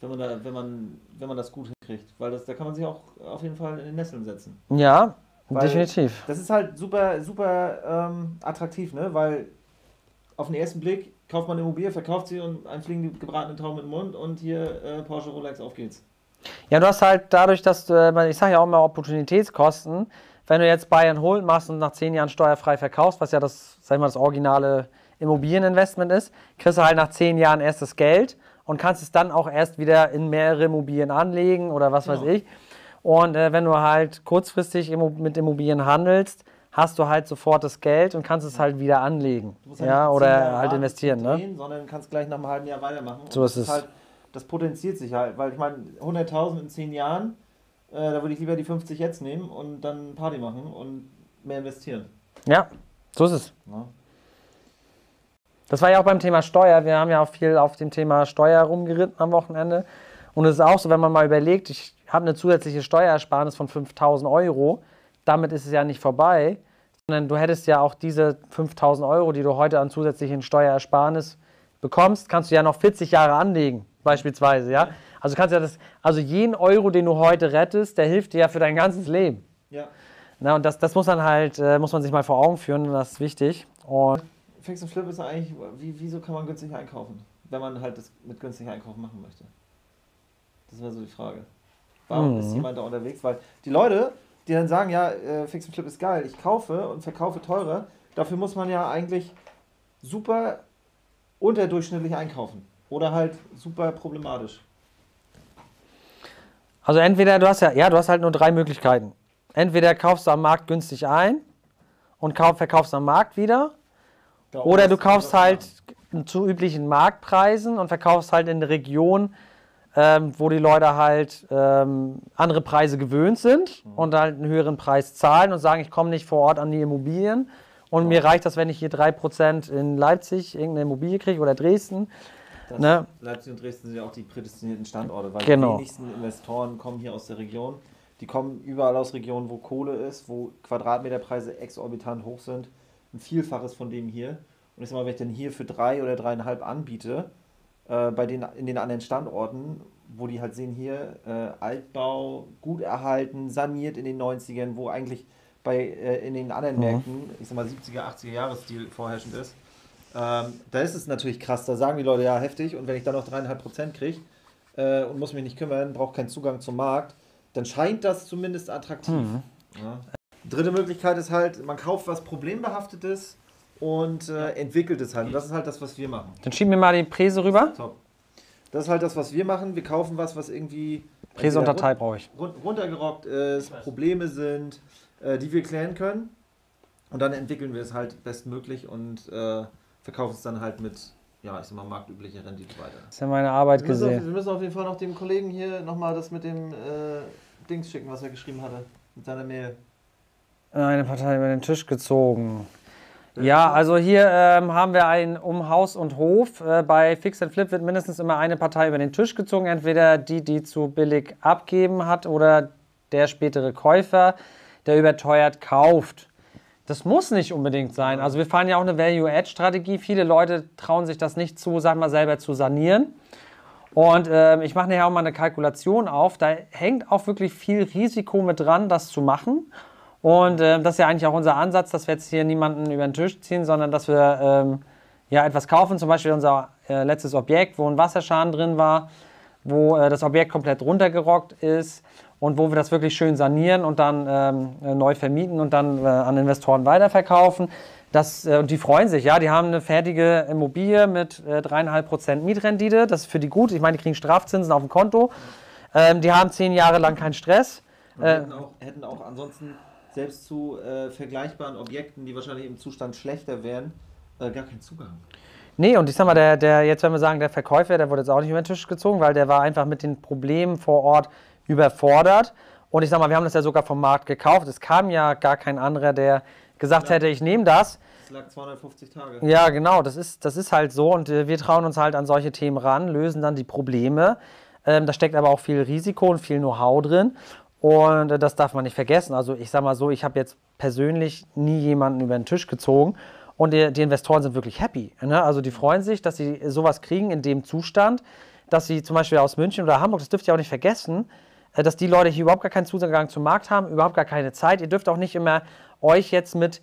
Wenn man, da, wenn man, wenn man das gut hinkriegt. Weil das, da kann man sich auch auf jeden Fall in den Nesseln setzen. Ja, Weil- definitiv. Das ist halt super, super ähm, attraktiv, ne? Weil auf den ersten Blick kauft man eine Immobilie, verkauft sie und ein fliegen die gebratenen Tauben im Mund und hier äh, Porsche Rolex, auf geht's. Ja, du hast halt dadurch, dass du, äh, ich sage ja auch immer Opportunitätskosten, wenn du jetzt Bayern Hold machst und nach zehn Jahren steuerfrei verkaufst, was ja das, sag ich mal, das originale Immobilieninvestment ist, kriegst du halt nach zehn Jahren erst das Geld und kannst es dann auch erst wieder in mehrere Immobilien anlegen oder was weiß Genau. ich. Und äh, wenn du halt kurzfristig mit Immobilien handelst, hast du halt sofort das Geld und kannst es halt wieder anlegen. Musst Ja, zehn oder halt investieren. Ne? Drehen, Sondern kannst gleich nach einem halben Jahr weitermachen. So Und ist es. Halt, das potenziert sich halt, weil ich meine, 100.000 in 10 Jahren, äh, da würde ich lieber die 50 jetzt nehmen und dann Party machen und mehr investieren. Ja, so ist es. Ne? Das war ja auch beim Thema Steuer. Wir haben ja auch viel auf dem Thema Steuer rumgeritten am Wochenende. Und es ist auch so, wenn man mal überlegt, ich habe eine zusätzliche Steuerersparnis von 5000 Euro, damit ist es ja nicht vorbei, sondern du hättest ja auch diese 5000 Euro, die du heute an zusätzlichen Steuerersparnis bekommst, kannst du ja noch 40 Jahre anlegen, beispielsweise. Ja? Also, kannst ja das, also jeden Euro, den du heute rettest, der hilft dir ja für dein ganzes Leben. Ja. Na, und das, das muss man halt, äh, muss man sich mal vor Augen führen, das ist wichtig. Und Fix und Flip ist eigentlich, wie, wieso kann man günstig einkaufen? Wenn man halt das mit günstig einkaufen machen möchte. Das wäre so die Frage. Warum Mhm. ist jemand da unterwegs? Weil die Leute, die dann sagen, ja, äh, Fix und Flip ist geil, ich kaufe und verkaufe teurer, dafür muss man ja eigentlich super unterdurchschnittlich einkaufen. Oder halt super problematisch. Also entweder du hast ja, ja, du hast halt nur drei Möglichkeiten. Entweder kaufst du am Markt günstig ein und kauf, verkaufst am Markt wieder, Da oder du kaufst halt zu üblichen Marktpreisen und verkaufst halt in der Region, ähm, wo die Leute halt ähm, andere Preise gewöhnt sind und halt einen höheren Preis zahlen und sagen, ich komme nicht vor Ort an die Immobilien und mir reicht das, wenn ich hier 3% in Leipzig irgendeine Immobilie kriege oder Dresden. Ne? Leipzig und Dresden sind ja auch die prädestinierten Standorte, weil Genau. die wenigsten Investoren kommen hier aus der Region. Die kommen überall aus Regionen, wo Kohle ist, wo Quadratmeterpreise exorbitant hoch sind. Ein Vielfaches von dem hier. Und ich sag mal, wenn ich dann hier für drei oder dreieinhalb anbiete, äh, bei den, in den anderen Standorten, wo die halt sehen hier, äh, Altbau, gut erhalten, saniert in den 90ern, wo eigentlich bei, äh, in den anderen Mhm. Märkten, ich sag mal 70er, 80er Jahresstil vorherrschend ist, ähm, da ist es natürlich krass, da sagen die Leute, ja, heftig, und wenn ich dann noch dreieinhalb Prozent kriege äh, und muss mich nicht kümmern, brauche keinen Zugang zum Markt, dann scheint das zumindest attraktiv. Mhm. Ja. Dritte Möglichkeit ist halt, man kauft was Problembehaftetes und äh, entwickelt es halt. Und das ist halt das, was wir machen. Dann schieb mir mal die Präse rüber. Top. Das ist halt das, was wir machen. Wir kaufen was, was irgendwie Präse und Datei brauche ich. run- runtergerockt ist, Probleme sind, äh, die wir klären können. Und dann entwickeln wir es halt bestmöglich und äh, verkaufen es dann halt mit, ja, ich sag mal, marktüblicher Rendite weiter. Das ist ja meine Arbeit Wir müssen, auf, gesehen. wir müssen auf jeden Fall noch dem Kollegen hier nochmal das mit dem äh, Dings schicken, was er geschrieben hatte. Mit seiner Mail. Eine Partei über den Tisch gezogen. Ja, also hier ähm, haben wir ein um Haus und Hof. Äh, bei Fix and Flip wird mindestens immer eine Partei über den Tisch gezogen. Entweder die, die zu billig abgeben hat oder der spätere Käufer, der überteuert kauft. Das muss nicht unbedingt sein. Also wir fahren ja auch eine Value-Add-Strategie. Viele Leute trauen sich das nicht zu, sag mal, selber zu sanieren. Und ähm, ich mache nachher auch mal eine Kalkulation auf. Da hängt auch wirklich viel Risiko mit dran, das zu machen. Und ähm, das ist ja eigentlich auch unser Ansatz, dass wir jetzt hier niemanden über den Tisch ziehen, sondern dass wir ähm, ja etwas kaufen. Zum Beispiel unser äh, letztes Objekt, wo ein Wasserschaden drin war, wo äh, das Objekt komplett runtergerockt ist und wo wir das wirklich schön sanieren und dann ähm, äh, neu vermieten und dann äh, an Investoren weiterverkaufen. Das, äh, und die freuen sich, ja, die haben eine fertige Immobilie mit äh, 3,5% Mietrendite. Das ist für die gut. Ich meine, die kriegen Strafzinsen auf dem Konto. Ähm, die haben zehn Jahre lang keinen Stress. Äh, hätten, auch, hätten auch ansonsten selbst zu äh, vergleichbaren Objekten, die wahrscheinlich im Zustand schlechter wären, äh, gar keinen Zugang. Nee, und ich sag mal, der, der, jetzt wenn wir sagen, der Verkäufer, der wurde jetzt auch nicht über den Tisch gezogen, weil der war einfach mit den Problemen vor Ort überfordert. Und ich sag mal, wir haben das ja sogar vom Markt gekauft. Es kam ja gar kein anderer, der gesagt Ja. hätte, ich nehme das. Es lag 250 Tage. Ja, genau, das ist, das ist halt so. Und äh, wir trauen uns halt an solche Themen ran, lösen dann die Probleme. Ähm, da steckt aber auch viel Risiko und viel Know-how drin. Und das darf man nicht vergessen. Also ich sag mal so, ich habe jetzt persönlich nie jemanden über den Tisch gezogen. Und die, die Investoren sind wirklich happy. Ne? Also die freuen sich, dass sie sowas kriegen in dem Zustand, dass sie zum Beispiel aus München oder Hamburg, das dürft ihr auch nicht vergessen, äh, dass die Leute hier überhaupt gar keinen Zugang zum Markt haben, überhaupt gar keine Zeit. Ihr dürft auch nicht immer euch jetzt mit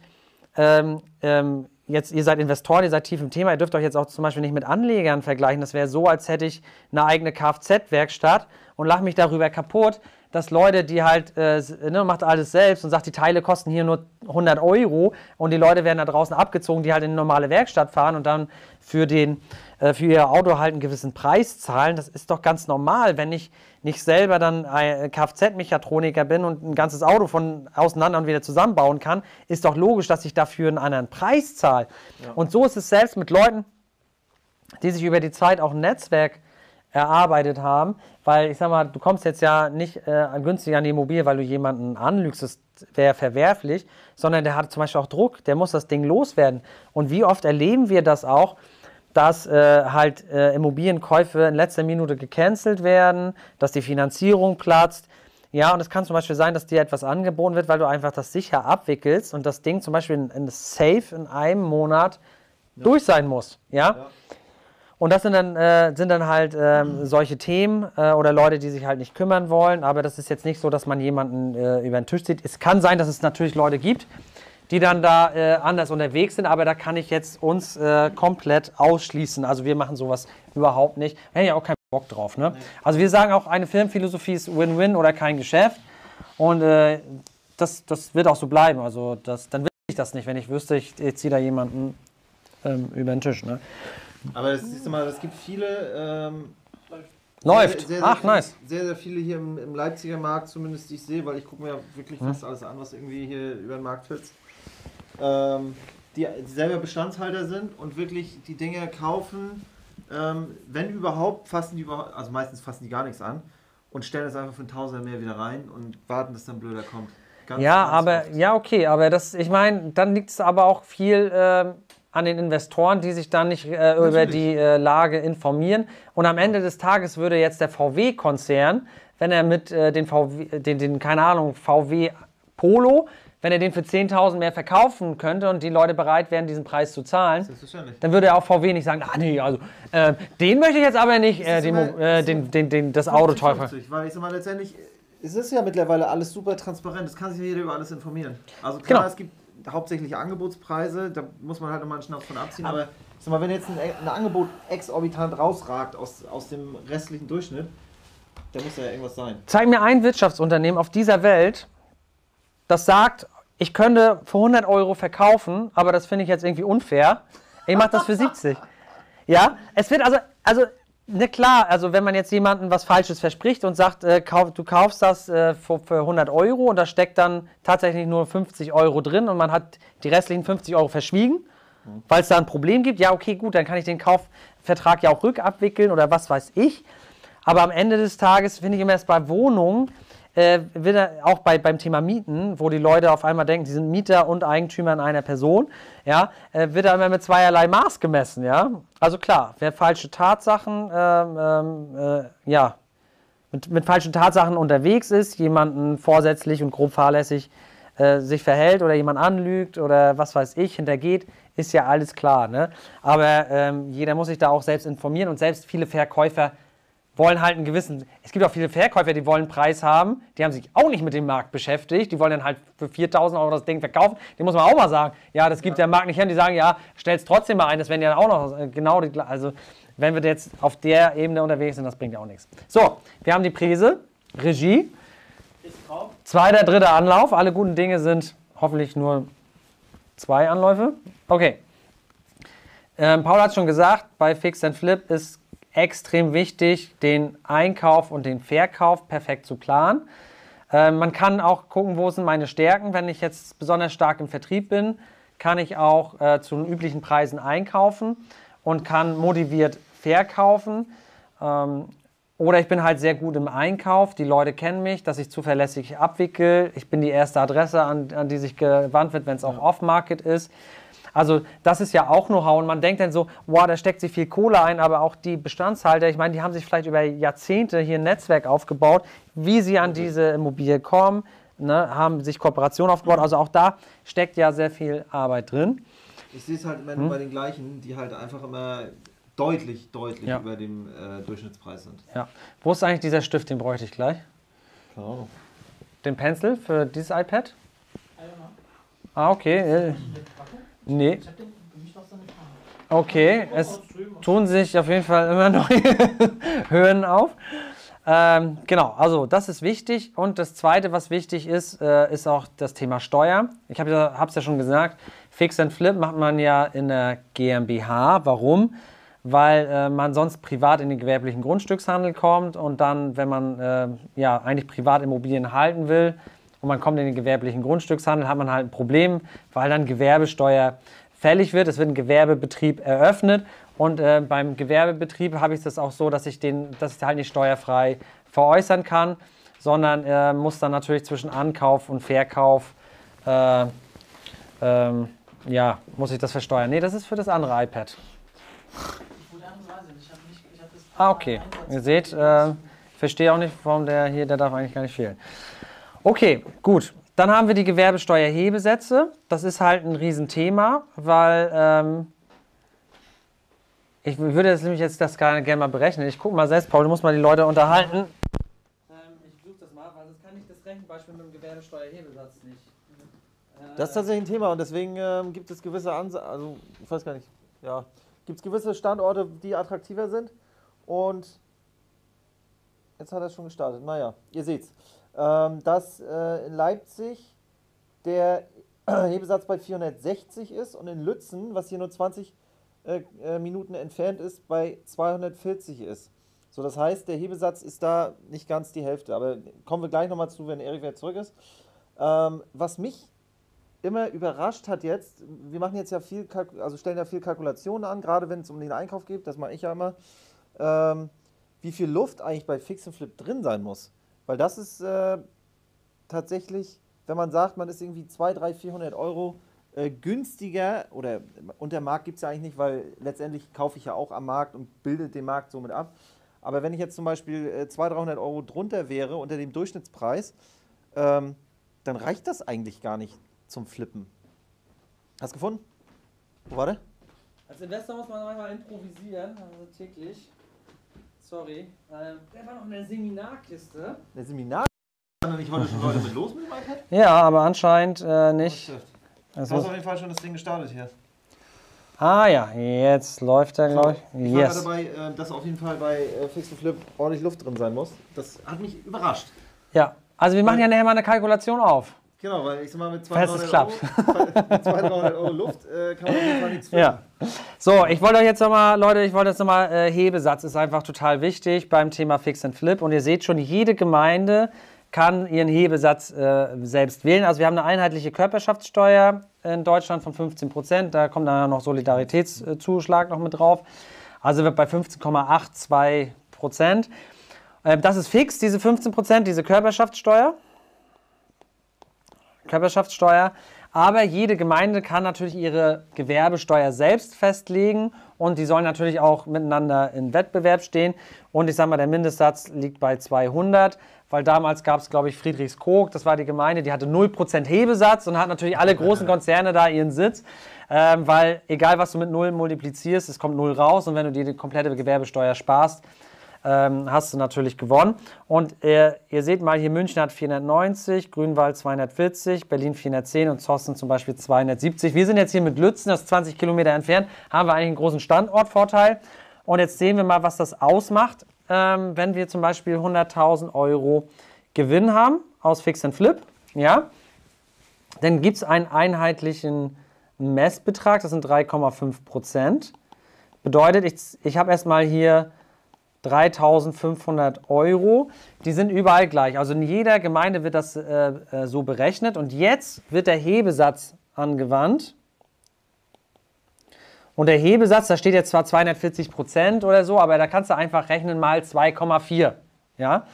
ähm, ähm, jetzt, ihr seid Investoren, ihr seid tief im Thema, ihr dürft euch jetzt auch zum Beispiel nicht mit Anlegern vergleichen. Das wäre so, als hätte ich eine eigene Kfz-Werkstatt und lache mich darüber kaputt, dass Leute, die halt, äh, ne, macht alles selbst und sagt, die Teile kosten hier nur 100 Euro und die Leute werden da draußen abgezogen, die halt in eine normale Werkstatt fahren und dann für, den, äh, für ihr Auto halt einen gewissen Preis zahlen. Das ist doch ganz normal, wenn ich nicht selber dann ein Kfz-Mechatroniker bin und ein ganzes Auto von auseinander und wieder zusammenbauen kann, ist doch logisch, dass ich dafür einen anderen Preis zahle. Ja. Und so ist es selbst mit Leuten, die sich über die Zeit auch ein Netzwerk erarbeitet haben, weil ich sag mal, du kommst jetzt ja nicht äh, günstig an die Immobilie, weil du jemanden anlügst, das wäre verwerflich, sondern der hat zum Beispiel auch Druck, der muss das Ding loswerden. Und wie oft erleben wir das auch, dass äh, halt äh, Immobilienkäufe in letzter Minute gecancelt werden, dass die Finanzierung platzt. Ja, und es kann zum Beispiel sein, dass dir etwas angeboten wird, weil du einfach das sicher abwickelst und das Ding zum Beispiel in, in Safe in einem Monat ja. durch sein muss. Ja. ja. Und das sind dann, äh, sind dann halt ähm, solche Themen äh, oder Leute, die sich halt nicht kümmern wollen. Aber das ist jetzt nicht so, dass man jemanden äh, über den Tisch zieht. Es kann sein, dass es natürlich Leute gibt, die dann da äh, anders unterwegs sind, aber da kann ich jetzt uns äh, komplett ausschließen. Also wir machen sowas überhaupt nicht. Da hätte ich auch keinen Bock drauf. Ne? Also wir sagen auch, eine Firmenphilosophie ist Win-Win oder kein Geschäft. Und äh, das, das wird auch so bleiben. Also das, dann will ich das nicht, wenn ich wüsste, ich, ich ziehe da jemanden ähm, über den Tisch. Ne? Aber das, siehst du mal, es gibt viele. Ähm, Läuft. Sehr, sehr, Ach, viele, nice. Sehr, sehr viele hier im, im, Leipziger Markt, zumindest die ich sehe, weil ich gucke mir ja wirklich hm. fast alles an, was irgendwie hier über den Markt flitzt. Ähm, die selber Bestandshalter sind und wirklich die Dinge kaufen, ähm, wenn überhaupt, fassen die also meistens fassen die gar nichts an und stellen es einfach für einen Tausender mehr wieder rein und warten, dass dann blöder kommt. Ganz, ja, ganz aber oft. ja, okay, aber das, ich meine, dann liegt es aber auch viel äh, an den Investoren, die sich dann nicht äh, über die äh, Lage informieren. Und am Ende des Tages würde jetzt der VW-Konzern, wenn er mit äh, den VW, den, den, keine Ahnung, VW Polo, wenn er den für 10.000 mehr verkaufen könnte und die Leute bereit wären, diesen Preis zu zahlen, dann würde er auch VW nicht sagen, ah nee, also äh, den möchte ich jetzt aber nicht, äh, den, äh, den, den, den, das Auto teurer. Weil ich sag mal, letztendlich, es ist ja mittlerweile alles super transparent, es kann sich jeder über alles informieren. Also klar, genau. es gibt hauptsächlich Angebotspreise, da muss man halt nochmal einen Schnaps von abziehen, aber, aber sag mal, wenn jetzt ein, ein, Angebot exorbitant rausragt aus, aus dem restlichen Durchschnitt, dann muss da ja irgendwas sein. Zeig mir ein Wirtschaftsunternehmen auf dieser Welt, das sagt, ich könnte für 100 Euro verkaufen, aber das finde ich jetzt irgendwie unfair. Ich mache das für 70. Ja, es wird also, also Ne, klar, also wenn man jetzt jemandem was Falsches verspricht und sagt, äh, kauf, du kaufst das äh, für, für 100 Euro und da steckt dann tatsächlich nur 50 Euro drin und man hat die restlichen 50 Euro verschwiegen, mhm. weil es da ein Problem gibt, ja, okay, gut, dann kann ich den Kaufvertrag ja auch rückabwickeln oder was weiß ich. Aber am Ende des Tages finde ich immer erst bei Wohnungen, äh, wird auch bei, beim Thema Mieten, wo die Leute auf einmal denken, sie sind Mieter und Eigentümer in einer Person, ja, äh, wird da immer mit zweierlei Maß gemessen, ja. Also klar, wer falsche Tatsachen, ähm, ähm, äh, ja, mit, mit, falschen Tatsachen unterwegs ist, jemanden vorsätzlich und grob fahrlässig äh, sich verhält oder jemand anlügt oder was weiß ich, hintergeht, ist ja alles klar. Ne? Aber ähm, jeder muss sich da auch selbst informieren und selbst viele Verkäufer wollen halt einen gewissen. Es gibt auch viele Verkäufer, die wollen einen Preis haben. Die haben sich auch nicht mit dem Markt beschäftigt. Die wollen dann halt für 4000 Euro das Ding verkaufen. Die muss man auch mal sagen. Ja, das gibt ja. der Markt nicht her. Die sagen, ja, stell es trotzdem mal ein. Das werden ja auch noch äh, genau die. Also, wenn wir jetzt auf der Ebene unterwegs sind, das bringt ja auch nichts. So, wir haben die Präse, Regie. Zweiter, dritter Anlauf. Alle guten Dinge sind hoffentlich nur zwei Anläufe. Okay. Ähm, Paul hat schon gesagt, bei Fix and Flip ist extrem wichtig, den Einkauf und den Verkauf perfekt zu planen. Äh, man kann auch gucken, wo sind meine Stärken. Wenn ich jetzt besonders stark im Vertrieb bin, kann ich auch äh, zu üblichen Preisen einkaufen und kann motiviert verkaufen. Ähm, oder ich bin halt sehr gut im Einkauf. Die Leute kennen mich, dass ich zuverlässig abwickel. Ich bin die erste Adresse, an, an die sich gewandt wird, wenn es auch Off-Market ist. Also das ist ja auch Know-how und man denkt dann so, wow, da steckt sich viel Kohle ein, aber auch die Bestandshalter, ich meine, die haben sich vielleicht über Jahrzehnte hier ein Netzwerk aufgebaut, wie sie an diese Immobilie kommen, ne, haben sich Kooperationen aufgebaut. Also auch da steckt ja sehr viel Arbeit drin. Ich sehe es halt immer hm? bei den gleichen, die halt einfach immer deutlich, deutlich ja. über dem äh, Durchschnittspreis sind. Ja. Wo ist eigentlich dieser Stift, den bräuchte ich gleich? Keine Ahnung. Den Pencil für dieses iPad? Ah, okay. Nee. Okay, es tun sich auf jeden Fall immer neue Höhen auf. Ähm, genau, also das ist wichtig. Und das Zweite, was wichtig ist, äh, ist auch das Thema Steuer. Ich habe es ja, ja schon gesagt, Fix and Flip macht man ja in der GmbH. Warum? Weil äh, man sonst privat in den gewerblichen Grundstückshandel kommt und dann, wenn man äh, ja eigentlich Privatimmobilien halten will und man kommt in den gewerblichen Grundstückshandel, hat man halt ein Problem, weil dann Gewerbesteuer fällig wird. Es wird ein Gewerbebetrieb eröffnet und äh, beim Gewerbebetrieb habe ich das auch so, dass ich den, dass ich halt nicht steuerfrei veräußern kann, sondern äh, muss dann natürlich zwischen Ankauf und Verkauf, äh, ähm, ja, muss ich das versteuern. Nee, das ist für das andere iPad. Ah, okay. Ihr seht, äh, verstehe auch nicht, warum der hier, der darf eigentlich gar nicht fehlen. Okay, gut. Dann haben wir die Gewerbesteuerhebesätze. Das ist halt ein Riesenthema, weil ähm, ich würde jetzt nämlich jetzt das gerne, gerne mal berechnen. Ich gucke mal selbst, Paul, du musst mal die Leute unterhalten. Ähm, ich versuche das mal, weil sonst kann ich das Rechenbeispiel mit dem Gewerbesteuerhebesatz nicht. Äh, das ist tatsächlich ein Thema und deswegen ähm, gibt es gewisse Ansätze, also ich weiß gar nicht, ja, gibt es gewisse Standorte, die attraktiver sind und jetzt hat er schon gestartet. Naja, ihr seht's, dass äh, in Leipzig der Hebesatz bei 460 ist und in Lützen, was hier nur 20 äh, äh, Minuten entfernt ist, bei 240 ist. So, das heißt, der Hebesatz ist da nicht ganz die Hälfte. Aber kommen wir gleich nochmal zu, wenn Erik wieder zurück ist. Ähm, was mich immer überrascht hat jetzt, wir machen jetzt ja viel, also stellen ja viel Kalkulationen an, gerade wenn es um den Einkauf geht, das mache ich ja immer, ähm, wie viel Luft eigentlich bei Fix Flip drin sein muss. Weil das ist äh, tatsächlich, wenn man sagt, man ist irgendwie 200, 300, 400 Euro äh, günstiger oder und der Markt gibt es ja eigentlich nicht, weil letztendlich kaufe ich ja auch am Markt und bilde den Markt somit ab. Aber wenn ich jetzt zum Beispiel äh, 200, 300 Euro drunter wäre unter dem Durchschnittspreis, ähm, dann reicht das eigentlich gar nicht zum Flippen. Hast du gefunden? Wo war der? Als Investor muss man manchmal improvisieren, also täglich. Sorry. Ähm, der war noch in der Seminarkiste. Der Seminar? Ich wollte schon Leute mit los mit dem iPad? Ja, aber anscheinend äh, nicht. Oh, das du hast auf jeden Fall schon das Ding gestartet hier. Ah ja, jetzt läuft er, glaube ich. Ich yes. war dabei, äh, dass auf jeden Fall bei äh, Fix Flip ordentlich Luft drin sein muss. Das hat mich überrascht. Ja, also wir machen ja nachher mal eine Kalkulation auf. Genau, weil ich sag mal, mit 200 Euro, mit 200 Euro Luft äh, kann man auf jeden Fall nichts finden. Ja. So, ich wollte euch jetzt nochmal, Leute, ich wollte jetzt nochmal, äh, Hebesatz ist einfach total wichtig beim Thema Fix and Flip. Und ihr seht schon, jede Gemeinde kann ihren Hebesatz äh, selbst wählen. Also wir haben eine einheitliche Körperschaftssteuer in Deutschland von 15 Prozent. Da kommt dann noch Solidaritätszuschlag noch mit drauf. Also wird bei 15,82 Prozent. Äh, das ist fix, diese 15 Prozent, diese Körperschaftssteuer. Körperschaftssteuer. Aber jede Gemeinde kann natürlich ihre Gewerbesteuer selbst festlegen und die sollen natürlich auch miteinander in Wettbewerb stehen. Und ich sage mal, der Mindestsatz liegt bei 200 weil damals gab es, glaube ich, Friedrichskoog, das war die Gemeinde, die hatte 0% Hebesatz und hat natürlich alle großen Konzerne da ihren Sitz, ähm, weil egal was du mit 0 multiplizierst, es kommt 0 raus und wenn du dir die komplette Gewerbesteuer sparst, ähm, hast du natürlich gewonnen. Und äh, ihr seht mal, hier München hat 490, Grünwald 240, Berlin 410 und Zossen zum Beispiel 270. Wir sind jetzt hier mit Lützen, das ist 20 Kilometer entfernt, haben wir eigentlich einen großen Standortvorteil. Und jetzt sehen wir mal, was das ausmacht ähm, wenn wir zum Beispiel 100.000 Euro Gewinn haben aus Fix and Flip, ja, dann gibt es einen einheitlichen Messbetrag, das sind 3,5 Prozent. Bedeutet, ich, ich habe erstmal hier 3.500 Euro. Die sind überall gleich. Also in jeder Gemeinde wird das äh, äh, so berechnet. Und jetzt wird der Hebesatz angewandt. Und der Hebesatz, da steht jetzt zwar 240 Prozent oder so, aber da kannst du einfach rechnen mal 2,4. Ja?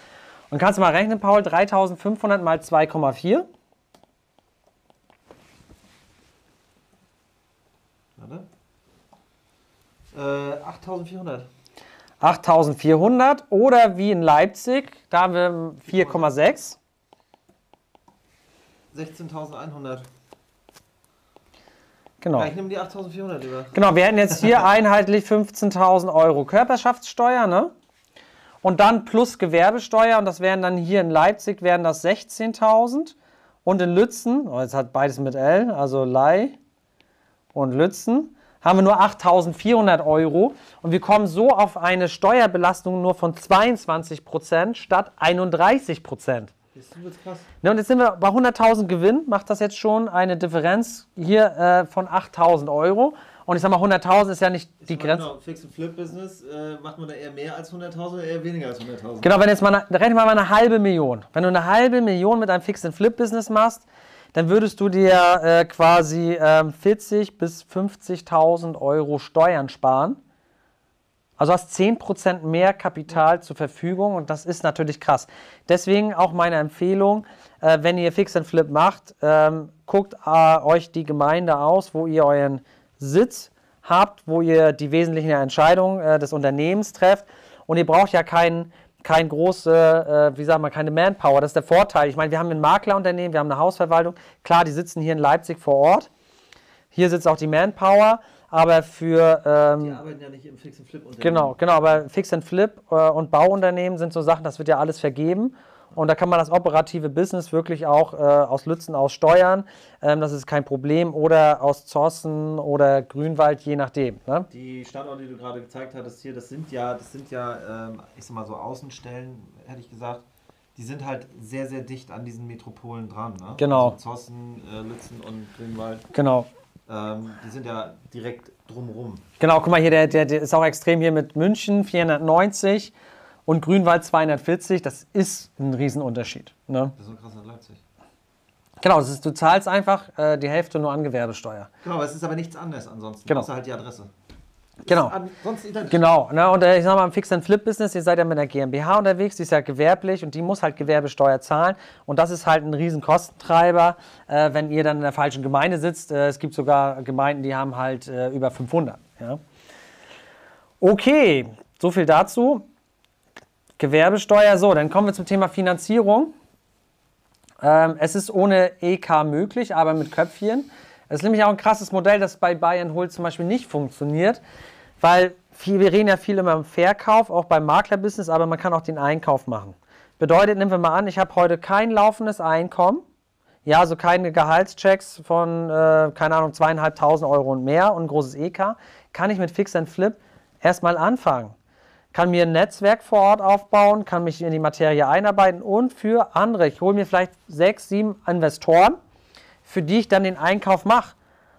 Und kannst du mal rechnen, Paul, 3500 mal 2,4. Warte. Äh, 8400. 8400 oder wie in Leipzig, da haben wir 4,6. 16.100. Genau. Ja, ich nehme die 8.400 lieber. Genau, wir hätten jetzt hier einheitlich 15.000 Euro Körperschaftssteuer, ne? Und dann plus Gewerbesteuer, und das wären dann hier in Leipzig wären das 16.000. Und in Lützen, oh, jetzt hat beides mit L, also Lei und Lützen, haben wir nur 8.400 Euro und wir kommen so auf eine Steuerbelastung nur von 22 Prozent statt 31 Prozent. Ne, und jetzt sind wir bei 100.000 Gewinn, macht das jetzt schon eine Differenz hier äh, von 8.000 Euro. Und ich sag mal, 100.000 ist ja nicht die Grenze. Genau, Fix- und Flip-Business äh, macht man da eher mehr als 100.000 oder eher weniger als 100.000? Genau, wenn jetzt mal, eine- wir mal eine halbe Million. Wenn du eine halbe Million mit einem Fix- und Flip-Business machst, dann würdest du dir äh, quasi ähm, 40 bis 50.000 Euro Steuern sparen. Also hast 10% mehr Kapital zur Verfügung und das ist natürlich krass. Deswegen auch meine Empfehlung, äh, wenn ihr Fix and Flip macht, ähm, guckt äh, euch die Gemeinde aus, wo ihr euren Sitz habt, wo ihr die wesentlichen Entscheidungen äh, des Unternehmens trefft und ihr braucht ja keinen kein große, äh, wie sagen wir, keine Manpower. Das ist der Vorteil. Ich meine, wir haben ein Maklerunternehmen, wir haben eine Hausverwaltung. Klar, die sitzen hier in Leipzig vor Ort. Hier sitzt auch die Manpower, aber für ähm, Die arbeiten ja nicht im Fix- und Flip-Unternehmen. Genau, genau, aber Fix and Flip äh, und Bauunternehmen sind so Sachen, das wird ja alles vergeben. Und da kann man das operative Business wirklich auch äh, aus Lützen aus steuern. Ähm, das ist kein Problem. Oder aus Zossen oder Grünwald, je nachdem. Ne? Die Standorte, die du gerade gezeigt hattest hier, das sind ja, das sind ja, ähm, ich sag mal so Außenstellen, hätte ich gesagt. Die sind halt sehr, sehr dicht an diesen Metropolen dran. Ne? Genau. Also Zossen, äh, Lützen und Grünwald. Genau. Ähm, die sind ja direkt drumherum. Genau, guck mal hier, der, der, der ist auch extrem hier mit München 490 und Grünwald 240. Das ist ein Riesenunterschied. Ne? Das ist so krass in Leipzig. Genau, das ist, du zahlst einfach äh, die Hälfte nur an Gewerbesteuer. Genau, aber es ist aber nichts anderes ansonsten. Genau. Außer halt die Adresse. Genau. Genau, ne, und äh, ich sag mal, im Fix-and-Flip-Business, ihr seid ja mit einer GmbH unterwegs, die ist ja gewerblich und die muss halt Gewerbesteuer zahlen. Und das ist halt ein riesen Kostentreiber, äh, wenn ihr dann in der falschen Gemeinde sitzt. Äh, es gibt sogar Gemeinden, die haben halt äh, über 500. Ja. Okay, so viel dazu. Gewerbesteuer, so, dann kommen wir zum Thema Finanzierung. Ähm, es ist ohne EK möglich, aber mit Köpfchen. Es ist nämlich auch ein krasses Modell, das bei Bayern Hol zum Beispiel nicht funktioniert, weil viel, wir reden ja viel immer im Verkauf, auch beim Maklerbusiness, aber man kann auch den Einkauf machen. Bedeutet, nehmen wir mal an, ich habe heute kein laufendes Einkommen, ja, also keine Gehaltschecks von, äh, keine Ahnung, zweieinhalbtausend Euro und mehr und ein großes EK, kann ich mit Fix and Flip erstmal anfangen. Kann mir ein Netzwerk vor Ort aufbauen, kann mich in die Materie einarbeiten und für andere, ich hole mir vielleicht sechs, sieben Investoren, für die ich dann den Einkauf mache.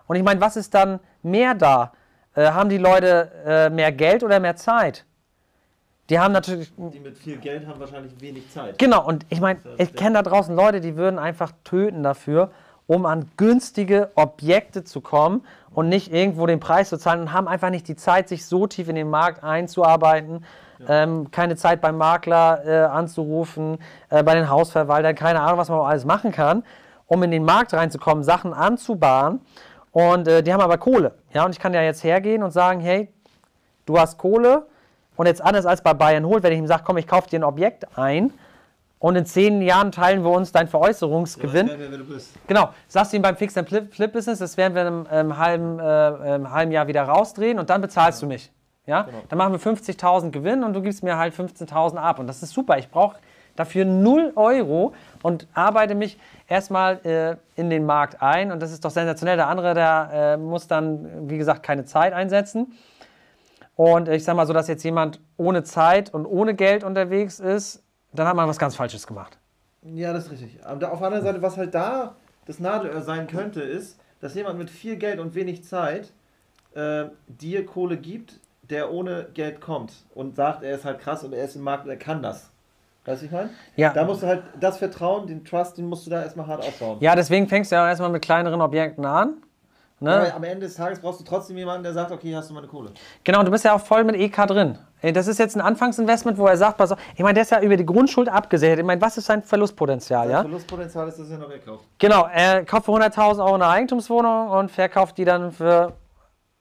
Und ich meine, was ist dann mehr da? Äh, haben die Leute äh, mehr Geld oder mehr Zeit? Die haben natürlich. Die mit viel Geld haben wahrscheinlich wenig Zeit. Genau, und ich meine, ich kenne da draußen Leute, die würden einfach töten dafür, um an günstige Objekte zu kommen und nicht irgendwo den Preis zu zahlen und haben einfach nicht die Zeit, sich so tief in den Markt einzuarbeiten. Ähm, keine Zeit beim Makler äh, anzurufen, äh, bei den Hausverwaltern, keine Ahnung, was man alles machen kann, um in den Markt reinzukommen, Sachen anzubahnen. Und äh, die haben aber Kohle. Ja, und ich kann ja jetzt hergehen und sagen, hey, du hast Kohle und jetzt anders als bei Bayern holt, wenn ich ihm sage, komm, ich kaufe dir ein Objekt ein und in zehn Jahren teilen wir uns dein Veräußerungsgewinn. Ja, wer, wer du bist. Genau, sagst du ihm beim Fix and Flip, Business, das werden wir im, im, halben, äh, im halben Jahr wieder rausdrehen und dann bezahlst du mich. Ja? Dann machen wir 50.000 Gewinn und du gibst mir halt 15.000 ab. Und das ist super. Ich brauche dafür 0 Euro und arbeite mich erstmal äh, in den Markt ein. Und das ist doch sensationell. Der andere, der äh, muss dann, wie gesagt, keine Zeit einsetzen. Und ich sag mal so, dass jetzt jemand ohne Zeit und ohne Geld unterwegs ist, dann hat man was ganz Falsches gemacht. Ja, das ist richtig. Aber auf der anderen Seite, was halt da das Nadelöhr sein könnte, ist, dass jemand mit viel Geld und wenig Zeit äh, dir Kohle gibt, der ohne Geld kommt und sagt, er ist halt krass und er ist im Markt und er kann das. Weißt du, ich meine? Ja. Da musst du halt das Vertrauen, den Trust, den musst du da erstmal hart aufbauen. Ja, deswegen fängst du ja auch erstmal mit kleineren Objekten an. Ne? Aber am Ende des Tages brauchst du trotzdem jemanden, der sagt, okay, hier hast du meine Kohle. Genau, du bist ja auch voll mit EK drin. Ey, Das ist jetzt ein Anfangsinvestment, wo er sagt, pass auf, ich meine, der ist ja über die Grundschuld abgesichert. Ich meine, was ist sein Verlustpotenzial, Das ja? Verlustpotenzial ist, dass er noch wegkauft. Genau, er kauft für 100.000 Euro eine Eigentumswohnung und verkauft die dann für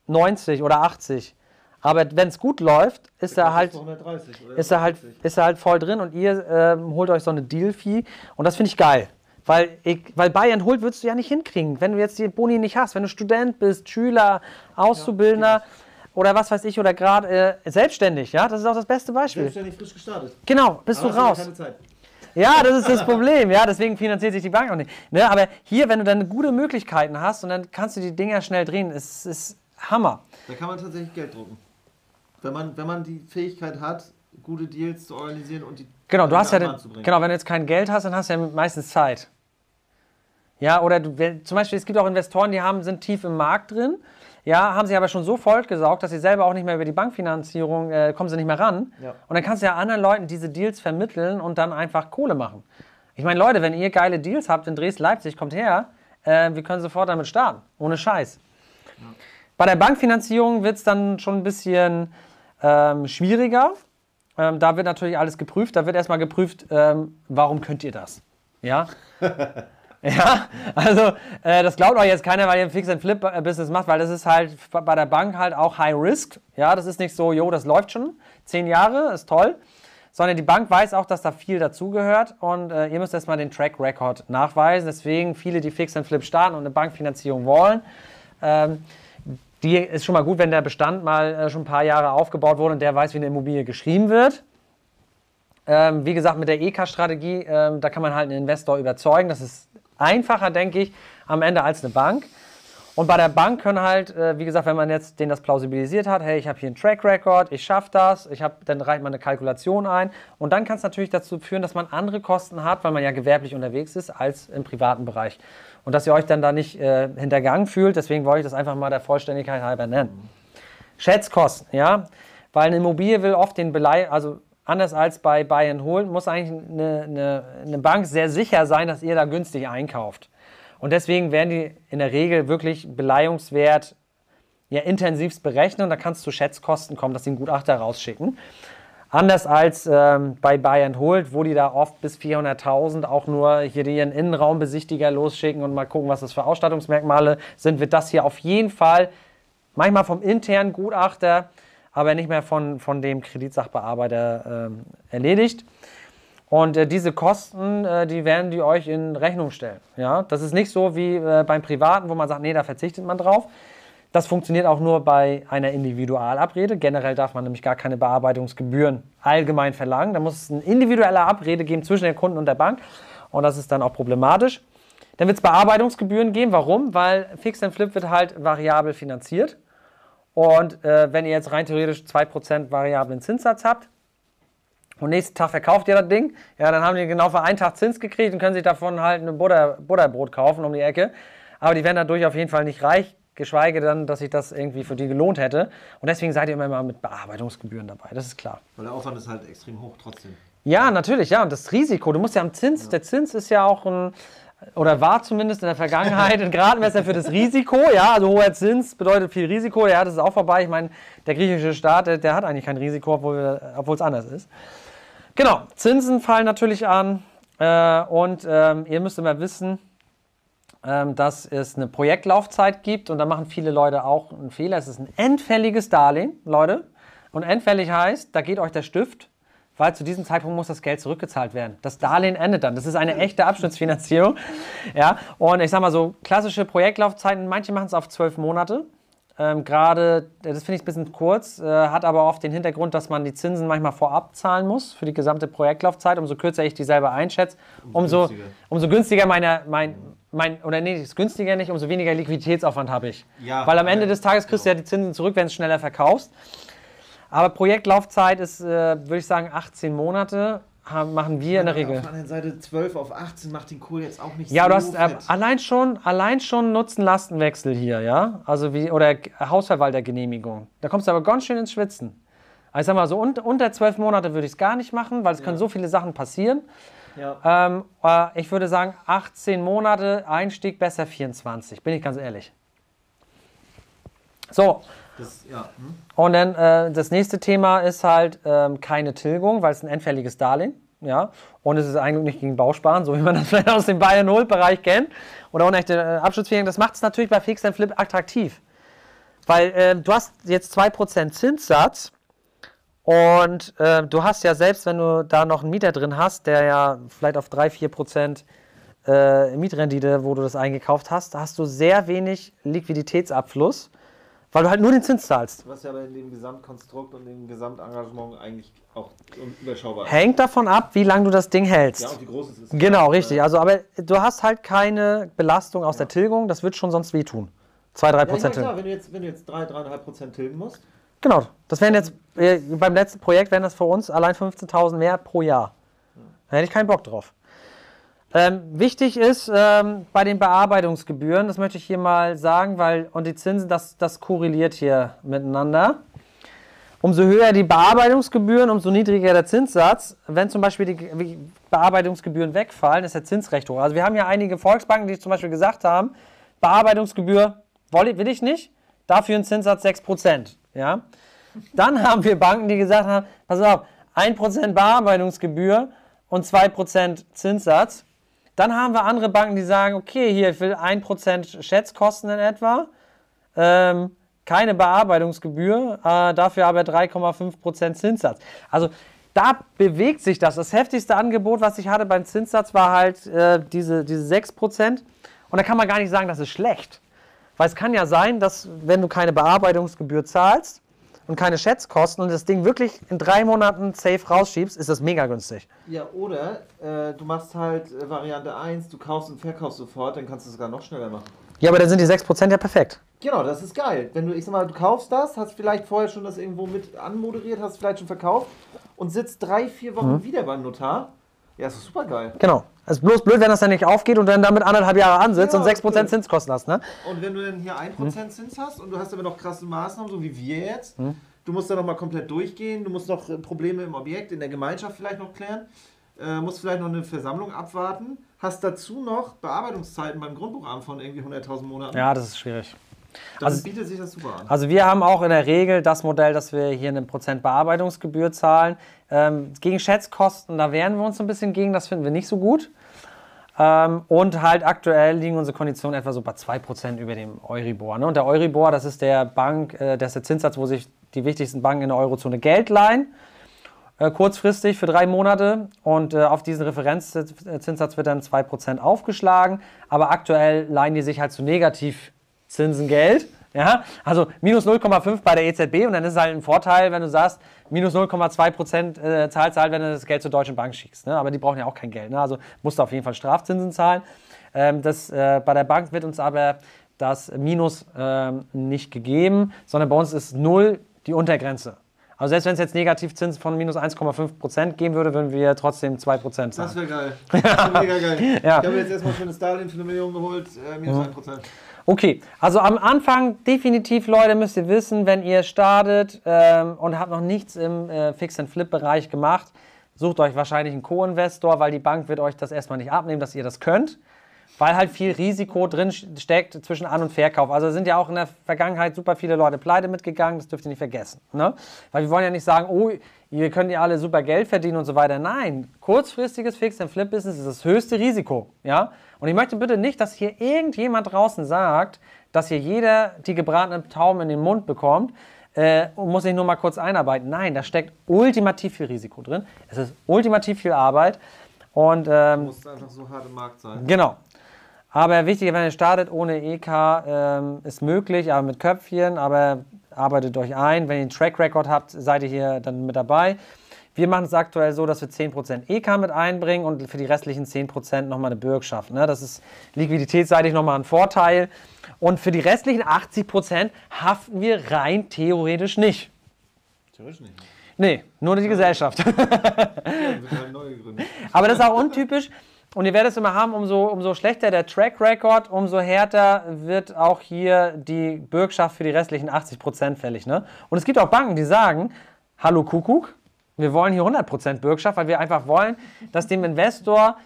90 oder 80. Aber wenn es gut läuft, ist er halt, 130 oder ist er halt, 150. ist er halt voll drin und ihr ähm, holt euch so eine Deal-Fee und das finde ich geil. Weil, ich, weil Bayern holt, würdest du ja nicht hinkriegen, wenn du jetzt die Boni nicht hast. Wenn du Student bist, Schüler, Auszubildender oder was weiß ich, oder gerade äh, selbstständig, ja, das ist auch das beste Beispiel. Selbstständig frisch gestartet. Genau, bist Aber du raus. Keine Zeit. Ja, das ist das Problem. Ja, deswegen finanziert sich die Bank auch nicht. Ne, aber hier, wenn du dann gute Möglichkeiten hast und dann kannst du die Dinger schnell drehen, es ist Hammer. Da kann man tatsächlich Geld drucken. Wenn man, wenn man die Fähigkeit hat, gute Deals zu organisieren und die Genau, du hast ja, den, den, genau, wenn du jetzt kein Geld hast, dann hast du ja meistens Zeit. Ja, oder du, wenn, zum Beispiel, es gibt auch Investoren, die haben, sind tief im Markt drin, ja, haben sich aber schon so vollgesaugt, dass sie selber auch nicht mehr über die Bankfinanzierung, äh, kommen sie nicht mehr ran. Ja. Und dann kannst du ja anderen Leuten diese Deals vermitteln und dann einfach Kohle machen. Ich meine, Leute, wenn ihr geile Deals habt in Dresden, Leipzig, kommt her, äh, wir können sofort damit starten, ohne Scheiß. Bei der Bankfinanzierung wird es dann schon ein bisschen ähm, schwieriger. Ähm, da wird natürlich alles geprüft. Da wird erstmal geprüft, ähm, warum könnt ihr das? Ja. ja, also äh, das glaubt euch jetzt keiner, weil ihr ein Fix-and-Flip-Business macht, weil das ist halt bei der Bank halt auch High Risk. Ja, das ist nicht so, jo, das läuft schon. Zehn Jahre, ist toll. Sondern die Bank weiß auch, dass da viel dazugehört und äh, ihr müsst erstmal den Track Record nachweisen. Deswegen viele, die Fix-and-Flip starten und eine Bankfinanzierung wollen, ähm, die ist schon mal gut, wenn der Bestand mal äh, schon ein paar Jahre aufgebaut wurde und der weiß, wie eine Immobilie geschrieben wird. Ähm, wie gesagt, mit der EK-Strategie, ähm, da kann man halt einen Investor überzeugen. Das ist einfacher, denke ich, am Ende als eine Bank. Und bei der Bank können halt, äh, wie gesagt, wenn man jetzt den das plausibilisiert hat, hey, ich habe hier einen Track Record, ich schaffe das, ich hab, dann reicht man eine Kalkulation ein. Und dann kann es natürlich dazu führen, dass man andere Kosten hat, weil man ja gewerblich unterwegs ist, als im privaten Bereich und dass ihr euch dann da nicht äh, hintergangen fühlt. Deswegen wollte ich das einfach mal der Vollständigkeit halber nennen. Schätzkosten, ja, weil eine Immobilie will oft den Belei, also anders als bei Buy and Hold, muss eigentlich eine, eine, eine Bank sehr sicher sein, dass ihr da günstig einkauft. Und deswegen werden die in der Regel wirklich Beleihungswert ja, intensivst berechnen und da kannst du Schätzkosten kommen, dass sie einen Gutachter rausschicken. Anders als ähm, bei and Hold, wo die da oft bis 400.000 auch nur hier ihren Innenraumbesichtiger losschicken und mal gucken, was das für Ausstattungsmerkmale sind, wird das hier auf jeden Fall manchmal vom internen Gutachter, aber nicht mehr von, von dem Kreditsachbearbeiter ähm, erledigt. Und äh, diese Kosten, äh, die werden die euch in Rechnung stellen. Ja? Das ist nicht so wie äh, beim Privaten, wo man sagt, nee, da verzichtet man drauf. Das funktioniert auch nur bei einer Individualabrede. Generell darf man nämlich gar keine Bearbeitungsgebühren allgemein verlangen. Da muss es eine individuelle Abrede geben zwischen dem Kunden und der Bank. Und das ist dann auch problematisch. Dann wird es Bearbeitungsgebühren geben. Warum? Weil Fix and Flip wird halt variabel finanziert. Und äh, wenn ihr jetzt rein theoretisch 2% variablen Zinssatz habt und nächsten Tag verkauft ihr das Ding, ja, dann haben die genau für einen Tag Zins gekriegt und können sich davon halt ein Butter, Butterbrot kaufen um die Ecke. Aber die werden dadurch auf jeden Fall nicht reich geschweige denn, dass sich das irgendwie für die gelohnt hätte. Und deswegen seid ihr immer mal mit Bearbeitungsgebühren dabei, das ist klar. Weil der Aufwand ist halt extrem hoch trotzdem. Ja, natürlich, ja. Und das Risiko, du musst ja am Zins, ja. der Zins ist ja auch ein, oder war zumindest in der Vergangenheit ein Gradmesser für das Risiko. Ja, also hoher Zins bedeutet viel Risiko. Ja, das ist auch vorbei. Ich meine, der griechische Staat, der, der hat eigentlich kein Risiko, obwohl es anders ist. Genau, Zinsen fallen natürlich an. Äh, und ähm, ihr müsst immer wissen, ähm, dass es eine Projektlaufzeit gibt und da machen viele Leute auch einen Fehler. Es ist ein endfälliges Darlehen, Leute. Und endfällig heißt, da geht euch der Stift, weil zu diesem Zeitpunkt muss das Geld zurückgezahlt werden. Das Darlehen endet dann. Das ist eine echte Abschnittsfinanzierung. Ja, und ich sag mal so, klassische Projektlaufzeiten, manche machen es auf zwölf Monate. Ähm, Gerade, das finde ich ein bisschen kurz, äh, hat aber oft den Hintergrund, dass man die Zinsen manchmal vorab zahlen muss für die gesamte Projektlaufzeit. Umso kürzer ich die selber einschätze, umso, umso, umso günstiger meine, mein, mein, oder nee, ist günstiger nicht, umso weniger Liquiditätsaufwand habe ich. Ja, Weil am Ende des Tages kriegst du ja die Zinsen zurück, wenn du es schneller verkaufst. Aber Projektlaufzeit ist, äh, würde ich sagen, 18 Monate haben, machen wir in der Regel. Auf der anderen Seite 12 auf 18 macht den Kohl jetzt auch nicht ja, so Ja, du hast äh, allein schon, allein schon Nutzen-Lastenwechsel hier, ja? Also wie, oder Hausverwaltergenehmigung. Da kommst du aber ganz schön ins Schwitzen. Also ich sag mal so, un, unter 12 Monate würde ich es gar nicht machen, weil es ja. können so viele Sachen passieren. Ja. Ähm, äh, ich würde sagen, 18 Monate, Einstieg besser 24, bin ich ganz ehrlich. So. Das, ja. hm. Und dann äh, das nächste Thema ist halt ähm, keine Tilgung, weil es ein endfälliges Darlehen. Ja, und es ist eigentlich nicht gegen Bausparen, so wie man das vielleicht aus dem Bayern Null Bereich kennt. Oder unechte äh, Abschlussfähigkeit. Das macht es natürlich bei Fix and Flip attraktiv. Weil äh, du hast jetzt 2% Zinssatz und äh, du hast ja selbst, wenn du da noch einen Mieter drin hast, der ja vielleicht auf 3, 4 Prozent äh, Mietrendite, wo du das eingekauft hast, hast du sehr wenig Liquiditätsabfluss, weil du halt nur den Zins zahlst. Was ja aber in dem Gesamtkonstrukt und dem Gesamtengagement eigentlich auch überschaubar ist. Hängt davon ab, wie lange du das Ding hältst. Ja, und wie groß es ist. Genau, richtig. Also, aber du hast halt keine Belastung aus ja. der Tilgung, das wird schon sonst wehtun. 2, 3 Ja, Prozent ja, klar, wenn du jetzt, wenn du jetzt 3, 3,5 Prozent tilgen musst. Genau, das wären jetzt, äh, beim letzten Projekt wären das für uns allein 15.000 mehr pro Jahr. Da hätte ich keinen Bock drauf. Ähm, wichtig ist ähm, bei den Bearbeitungsgebühren, das möchte ich hier mal sagen, weil, und die Zinsen, das, das korreliert hier miteinander. Umso höher die Bearbeitungsgebühren, umso niedriger der Zinssatz. Wenn zum Beispiel die Bearbeitungsgebühren wegfallen, ist der Zins recht hoch. Also wir haben ja einige Volksbanken, die zum Beispiel gesagt haben, Bearbeitungsgebühr will ich nicht, dafür ein Zinssatz 6%. Ja? Dann haben wir Banken, die gesagt haben, pass auf, 1% Bearbeitungsgebühr und 2% Zinssatz. Dann haben wir andere Banken, die sagen, okay, hier, ich will 1% Schätzkosten in etwa, ähm, keine Bearbeitungsgebühr, äh, dafür aber 3,5% Zinssatz. Also da bewegt sich das. Das heftigste Angebot, was ich hatte beim Zinssatz, war halt äh, diese, diese 6%. Und da kann man gar nicht sagen, das ist schlecht. Weil es kann ja sein, dass wenn du keine Bearbeitungsgebühr zahlst und keine Schätzkosten und das Ding wirklich in drei Monaten safe rausschiebst, ist das mega günstig. Ja, oder äh, du machst halt äh, Variante 1, du kaufst und verkaufst sofort, dann kannst du es sogar noch schneller machen. Ja, aber dann sind die 6% ja perfekt. Genau, das ist geil. Wenn du, ich sag mal, du kaufst das, hast vielleicht vorher schon das irgendwo mit anmoderiert, hast vielleicht schon verkauft und sitzt drei, vier Wochen wieder beim Notar. Ja, das ist super geil. Genau. Es ist bloß blöd, wenn das dann nicht aufgeht und dann damit anderthalb Jahre ansitzt Ja, und 6% blöd. Zinskosten hast, ne? Und wenn du dann hier 1% Zins hast und du hast aber noch krasse Maßnahmen, so wie wir jetzt, Hm. du musst dann nochmal komplett durchgehen, du musst noch äh, Probleme im Objekt, in der Gemeinschaft vielleicht noch klären, äh, musst vielleicht noch eine Versammlung abwarten, hast dazu noch Bearbeitungszeiten beim Grundbuchamt von irgendwie 100.000 Monaten. Ja, das ist schwierig. Dann also- bietet sich das super an. Also wir haben auch in der Regel das Modell, dass wir hier eine Prozent Bearbeitungsgebühr zahlen. Ähm, gegen Schätzkosten, da wehren wir uns ein bisschen gegen, das finden wir nicht so gut. Ähm, und halt aktuell liegen unsere Konditionen etwa so bei 2% über dem Euribor. Ne? Und der Euribor, das ist der Bank, äh, das ist der Zinssatz, wo sich die wichtigsten Banken in der Eurozone Geld leihen. Äh, kurzfristig für drei Monate und äh, auf diesen Referenzzinssatz wird dann 2% aufgeschlagen. Aber aktuell leihen die sich halt zu Negativzinsen Geld. Ja, also minus 0,5 bei der EZB und dann ist es halt ein Vorteil, wenn du sagst, minus 0,2 Prozent äh, zahlst halt, wenn du das Geld zur Deutschen Bank schickst. Ne? Aber die brauchen ja auch kein Geld. Ne? Also musst du auf jeden Fall Strafzinsen zahlen. Ähm, das, äh, bei der Bank wird uns aber das Minus ähm, nicht gegeben, sondern bei uns ist 0 die Untergrenze. Also selbst wenn es jetzt Negativzins von minus 1,5 Prozent geben würde, würden wir trotzdem 2 Prozent Das zahlen. wäre geil. Das wäre mega geil. Ja. Ich habe jetzt erstmal ein schönes Darlehen für eine Million geholt, äh, minus 1%. Okay, also am Anfang definitiv, Leute, müsst ihr wissen, wenn ihr startet ähm, und habt noch nichts im äh, Fix-and-Flip-Bereich gemacht, sucht euch wahrscheinlich einen Co-Investor, weil die Bank wird euch das erstmal nicht abnehmen, dass ihr das könnt, weil halt viel Risiko drin steckt zwischen An- und Verkauf. Also sind ja auch in der Vergangenheit super viele Leute pleite mitgegangen, das dürft ihr nicht vergessen. Ne? Weil wir wollen ja nicht sagen, oh, ihr könnt ja alle super Geld verdienen und so weiter. Nein, kurzfristiges Fix-and-Flip-Business ist das höchste Risiko. Ja? Und ich möchte bitte nicht, dass hier irgendjemand draußen sagt, dass hier jeder die gebratenen Tauben in den Mund bekommt äh, und muss sich nur mal kurz einarbeiten. Nein, da steckt ultimativ viel Risiko drin. Es ist ultimativ viel Arbeit. Und ähm, Muss einfach so hart im Markt sein. Genau. Aber wichtig, wenn ihr startet ohne EK, ähm, ist möglich, aber mit Köpfchen, aber arbeitet euch ein. Wenn ihr einen Track Record habt, seid ihr hier dann mit dabei. Wir machen es aktuell so, dass wir 10% EK mit einbringen und für die restlichen 10% nochmal eine Bürgschaft. Ne? Das ist liquiditätsseitig nochmal ein Vorteil. Und für die restlichen 80% haften wir rein theoretisch nicht. Theoretisch nicht. Nee, nur die Gesellschaft. Ja, halt. Aber das ist auch untypisch. Und ihr werdet es immer haben, umso, umso schlechter der Track Record, umso härter wird auch hier die Bürgschaft für die restlichen 80% fällig. Ne? Und es gibt auch Banken, die sagen, hallo Kuckuck, wir wollen hier 100% Bürgschaft, weil wir einfach wollen, dass dem Investor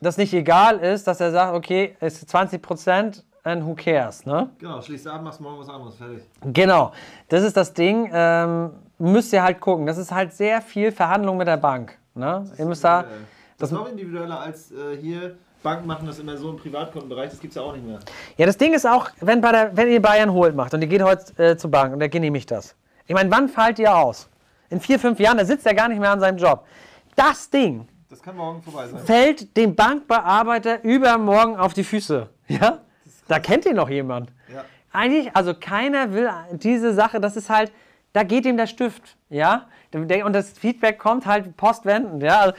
das nicht egal ist, dass er sagt, okay, es ist 20% and who cares. Ne? Genau, schließt ab, machst morgen was anderes, fertig. Genau, das ist das Ding. Ähm, müsst ihr halt gucken. Das ist halt sehr viel Verhandlung mit der Bank. Ne? Ihr müsst da... Das ist noch individueller als äh, hier. Banken machen das immer so im Privatkundenbereich, das gibt es ja auch nicht mehr. Ja, das Ding ist auch, wenn, bei der, wenn ihr Bayern holt macht und ihr geht heute äh, zur Bank und der genehmigt das. Ich meine, wann fallt ihr aus? In vier, fünf Jahren, da sitzt er gar nicht mehr an seinem Job. Das Ding Das kann morgen vorbei sein. fällt dem Bankbearbeiter übermorgen auf die Füße. Ja? Da kennt ihr noch jemand. Ja. Eigentlich, also keiner will diese Sache, das ist halt, da geht ihm der Stift. Ja? Und das Feedback kommt halt postwendend. Ja? Also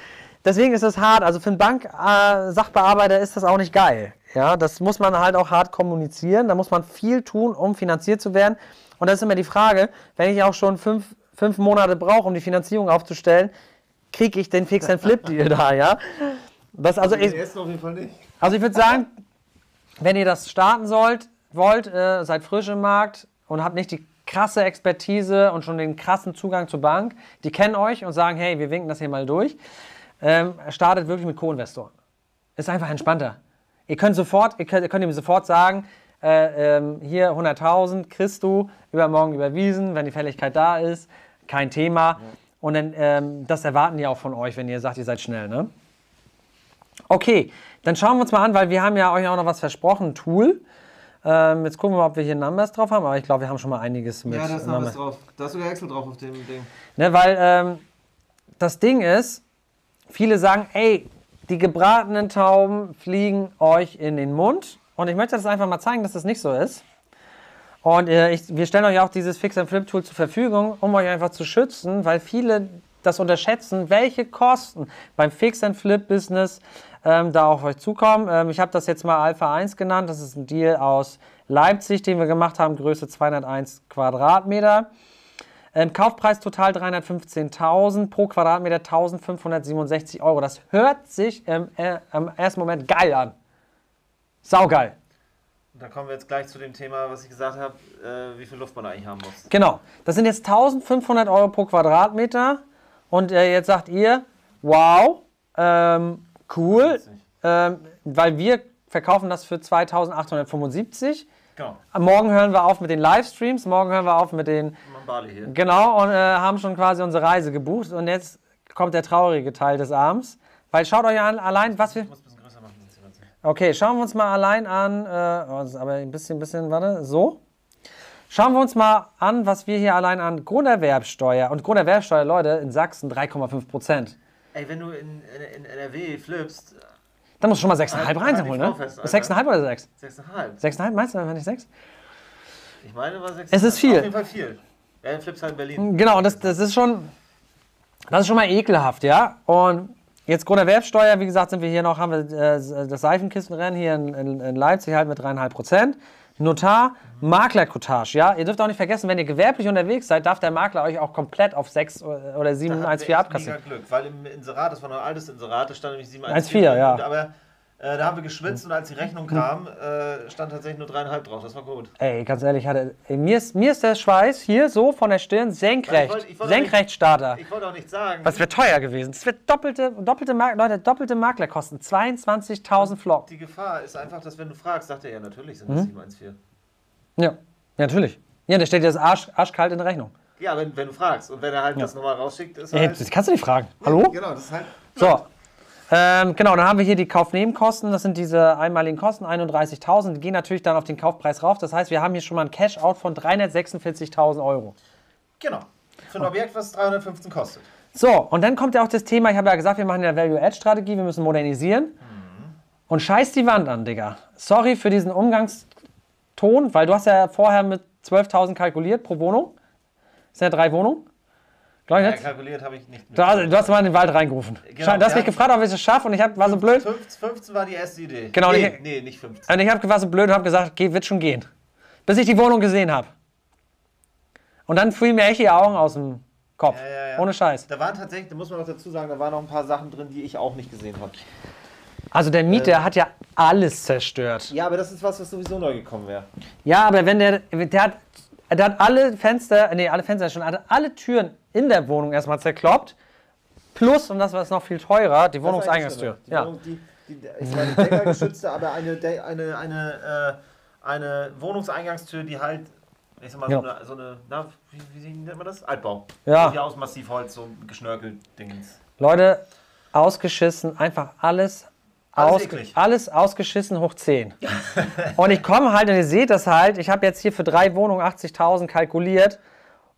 deswegen ist es hart. Also für einen Bank-Sachbearbeiter ist das auch nicht geil. Ja, das muss man halt auch hart kommunizieren. Da muss man viel tun, um finanziert zu werden. Und das ist immer die Frage, wenn ich auch schon fünf, fünf Monate brauche, um die Finanzierung aufzustellen, kriege ich den Fix and Flip Deal da, ja? Das also Den ich, auf jeden Fall nicht. also ich würde sagen, wenn ihr das starten sollt, wollt, äh, seid frisch im Markt und habt nicht die krasse Expertise und schon den krassen Zugang zur Bank, die kennen euch und sagen, hey, wir winken das hier mal durch, ähm, startet wirklich mit Co-Investoren. Ist einfach entspannter. Ihr könnt sofort, ihr könnt, ihr könnt ihm sofort sagen, äh, ähm, hier 100.000 kriegst du übermorgen überwiesen, wenn die Fälligkeit da ist, kein Thema. Und dann, ähm, das erwarten die auch von euch, wenn ihr sagt, ihr seid schnell, ne? Okay, dann schauen wir uns mal an, weil wir haben ja euch auch noch was versprochen, Tool. Ähm, jetzt gucken wir mal, ob wir hier Numbers drauf haben, aber ich glaube, wir haben schon mal einiges mit Ja, da ist Numbers. drauf. Da ist sogar Excel drauf auf dem Ding. Ne, weil ähm, das Ding ist, viele sagen, ey, die gebratenen Tauben fliegen euch in den Mund. Und ich möchte das einfach mal zeigen, dass das nicht so ist. Und äh, ich, wir stellen euch auch dieses Fix and Flip Tool zur Verfügung, um euch einfach zu schützen, weil viele das unterschätzen, welche Kosten beim Fix and Flip Business ähm, da auf euch zukommen. Ähm, ich habe das jetzt mal Alpha 1 genannt. Das ist ein Deal aus Leipzig, den wir gemacht haben, Größe 201 Quadratmeter. Ähm, Kaufpreis total 315.000, pro Quadratmeter 1.567 Euro. Das hört sich im, äh, im ersten Moment geil an. Saugeil. Da kommen wir jetzt gleich zu dem Thema, was ich gesagt habe, äh, wie viel Luft man eigentlich haben muss. Genau. Das sind jetzt 1.500 Euro pro Quadratmeter. Und äh, jetzt sagt ihr, wow, ähm, cool, ähm, weil wir verkaufen das für 2.875. Genau, Morgen hören wir auf mit den Livestreams, morgen hören wir auf mit den Bali hier. Genau, und äh, haben schon quasi unsere Reise gebucht. Und jetzt kommt der traurige Teil des Abends. Weil schaut euch an, allein, was wir. Ich muss ein bisschen größer machen. sonst sieht man's nicht. Okay, schauen wir uns mal allein an. Äh, oh, aber ein bisschen, bisschen, warte, so. Schauen wir uns mal an, was wir hier allein an Grunderwerbsteuer. Und Grunderwerbsteuer, Leute, in Sachsen 3,5 Prozent. Ey, wenn du in, in, in NRW flippst, Da muss schon mal 6,5 Halt- reinholen, halt ne? Fest, Ist Alter. 6,5 oder 6? 6,5. 6,5 meinst du, wenn nicht 6? Ich meine, war 6,5. Es ist viel. Auf jeden Fall viel. Ja, flippst halt in Berlin. Genau, und das, das ist schon, das ist schon mal ekelhaft, ja. Und jetzt Grunderwerbsteuer, wie gesagt, sind wir hier noch, haben wir äh, das Seifenkistenrennen hier in, in, in Leipzig halt mit 3,5 Prozent. Notar, Maklerkotage, ja. Ihr dürft auch nicht vergessen, wenn ihr gewerblich unterwegs seid, darf der Makler euch auch komplett auf 6 oder 7,14 abkassieren. Mega Glück, weil im Inserat, das war noch ein altes Inserat, da stand nämlich 1,4, 7,14. ja. Und Aber äh, da haben wir geschwitzt und als die Rechnung kam, äh, stand tatsächlich nur 3,5 drauf. Das war gut. Ey, ganz ehrlich, hatte, ey, mir, ist, mir ist der Schweiß hier so von der Stirn senkrecht. Ich wollte- ich wollte senkrecht Starter. Ich wollte auch nicht sagen. Was wäre teuer gewesen? Das wird doppelte, doppelte, Leute, doppelte Maklerkosten. 22.000 Flock. Die Gefahr ist einfach, dass wenn du fragst, sagt er ja, natürlich sind Mhm. das 7,14. Ja, ja, natürlich. Ja, der steht dir das Arsch, arschkalt in der Rechnung. Ja, wenn, wenn du fragst. Und wenn er halt das nochmal rausschickt, ist er Ey, halt... das kannst du nicht fragen. Hallo? Genau, das ist halt... So. Ähm, genau, dann haben wir hier die Kaufnebenkosten. Das sind diese einmaligen Kosten, 31.000. Die gehen natürlich dann auf den Kaufpreis rauf. Das heißt, wir haben hier schon mal ein Cash-Out von 346.000 Euro. Genau. Für ein Objekt, was 315 kostet. So, und dann kommt ja auch das Thema, ich habe ja gesagt, wir machen ja Value-Add-Strategie, wir müssen modernisieren. Und scheiß die Wand an, Digga. Sorry für diesen Umgangston, weil du hast ja vorher mit 12.000 kalkuliert pro Wohnung. Das sind ja drei Wohnungen. Glaub ich Ja, jetzt? kalkuliert habe ich nicht. Du, hast- du hast mal in den Wald reingerufen. Genau, du hast mich ja. gefragt, ob ich es schaffe und ich hab, war so blöd. 15, 15 war die erste Idee. Genau, nee, ich- nee, nicht 15. Und ich hab, war so blöd und habe gesagt, geht, wird schon gehen. Bis ich die Wohnung gesehen habe. Und dann fielen mir echt die Augen aus dem Kopf. Ja, ja, ja. Ohne Scheiß. Da waren tatsächlich, da muss man noch dazu sagen, da waren noch ein paar Sachen drin, die ich auch nicht gesehen habe. Also der Mieter hat ja alles zerstört. Ja, aber das ist was, was sowieso neu gekommen wäre. Ja, aber wenn der, der hat, der hat alle Fenster, nee, alle Fenster schon, hat alle Türen in der Wohnung erstmal zerkloppt. Plus, und das war jetzt noch viel teurer, die Wohnungseingangstür. Die Ja. Wohnung, die, die, ich meine, deckergeschützte, aber eine, eine, eine, äh, eine Wohnungseingangstür, die halt, ich sag mal, Ja. so eine, so eine na, wie, wie nennt man das? Altbau. Ja. Hier aus Massivholz, so geschnörkelt Dingens. Leute, ausgeschissen, einfach alles, Alles aus, alles ausgeschissen hoch 10. und ich komme halt, und ihr seht das halt, ich habe jetzt hier für drei Wohnungen 80.000 kalkuliert.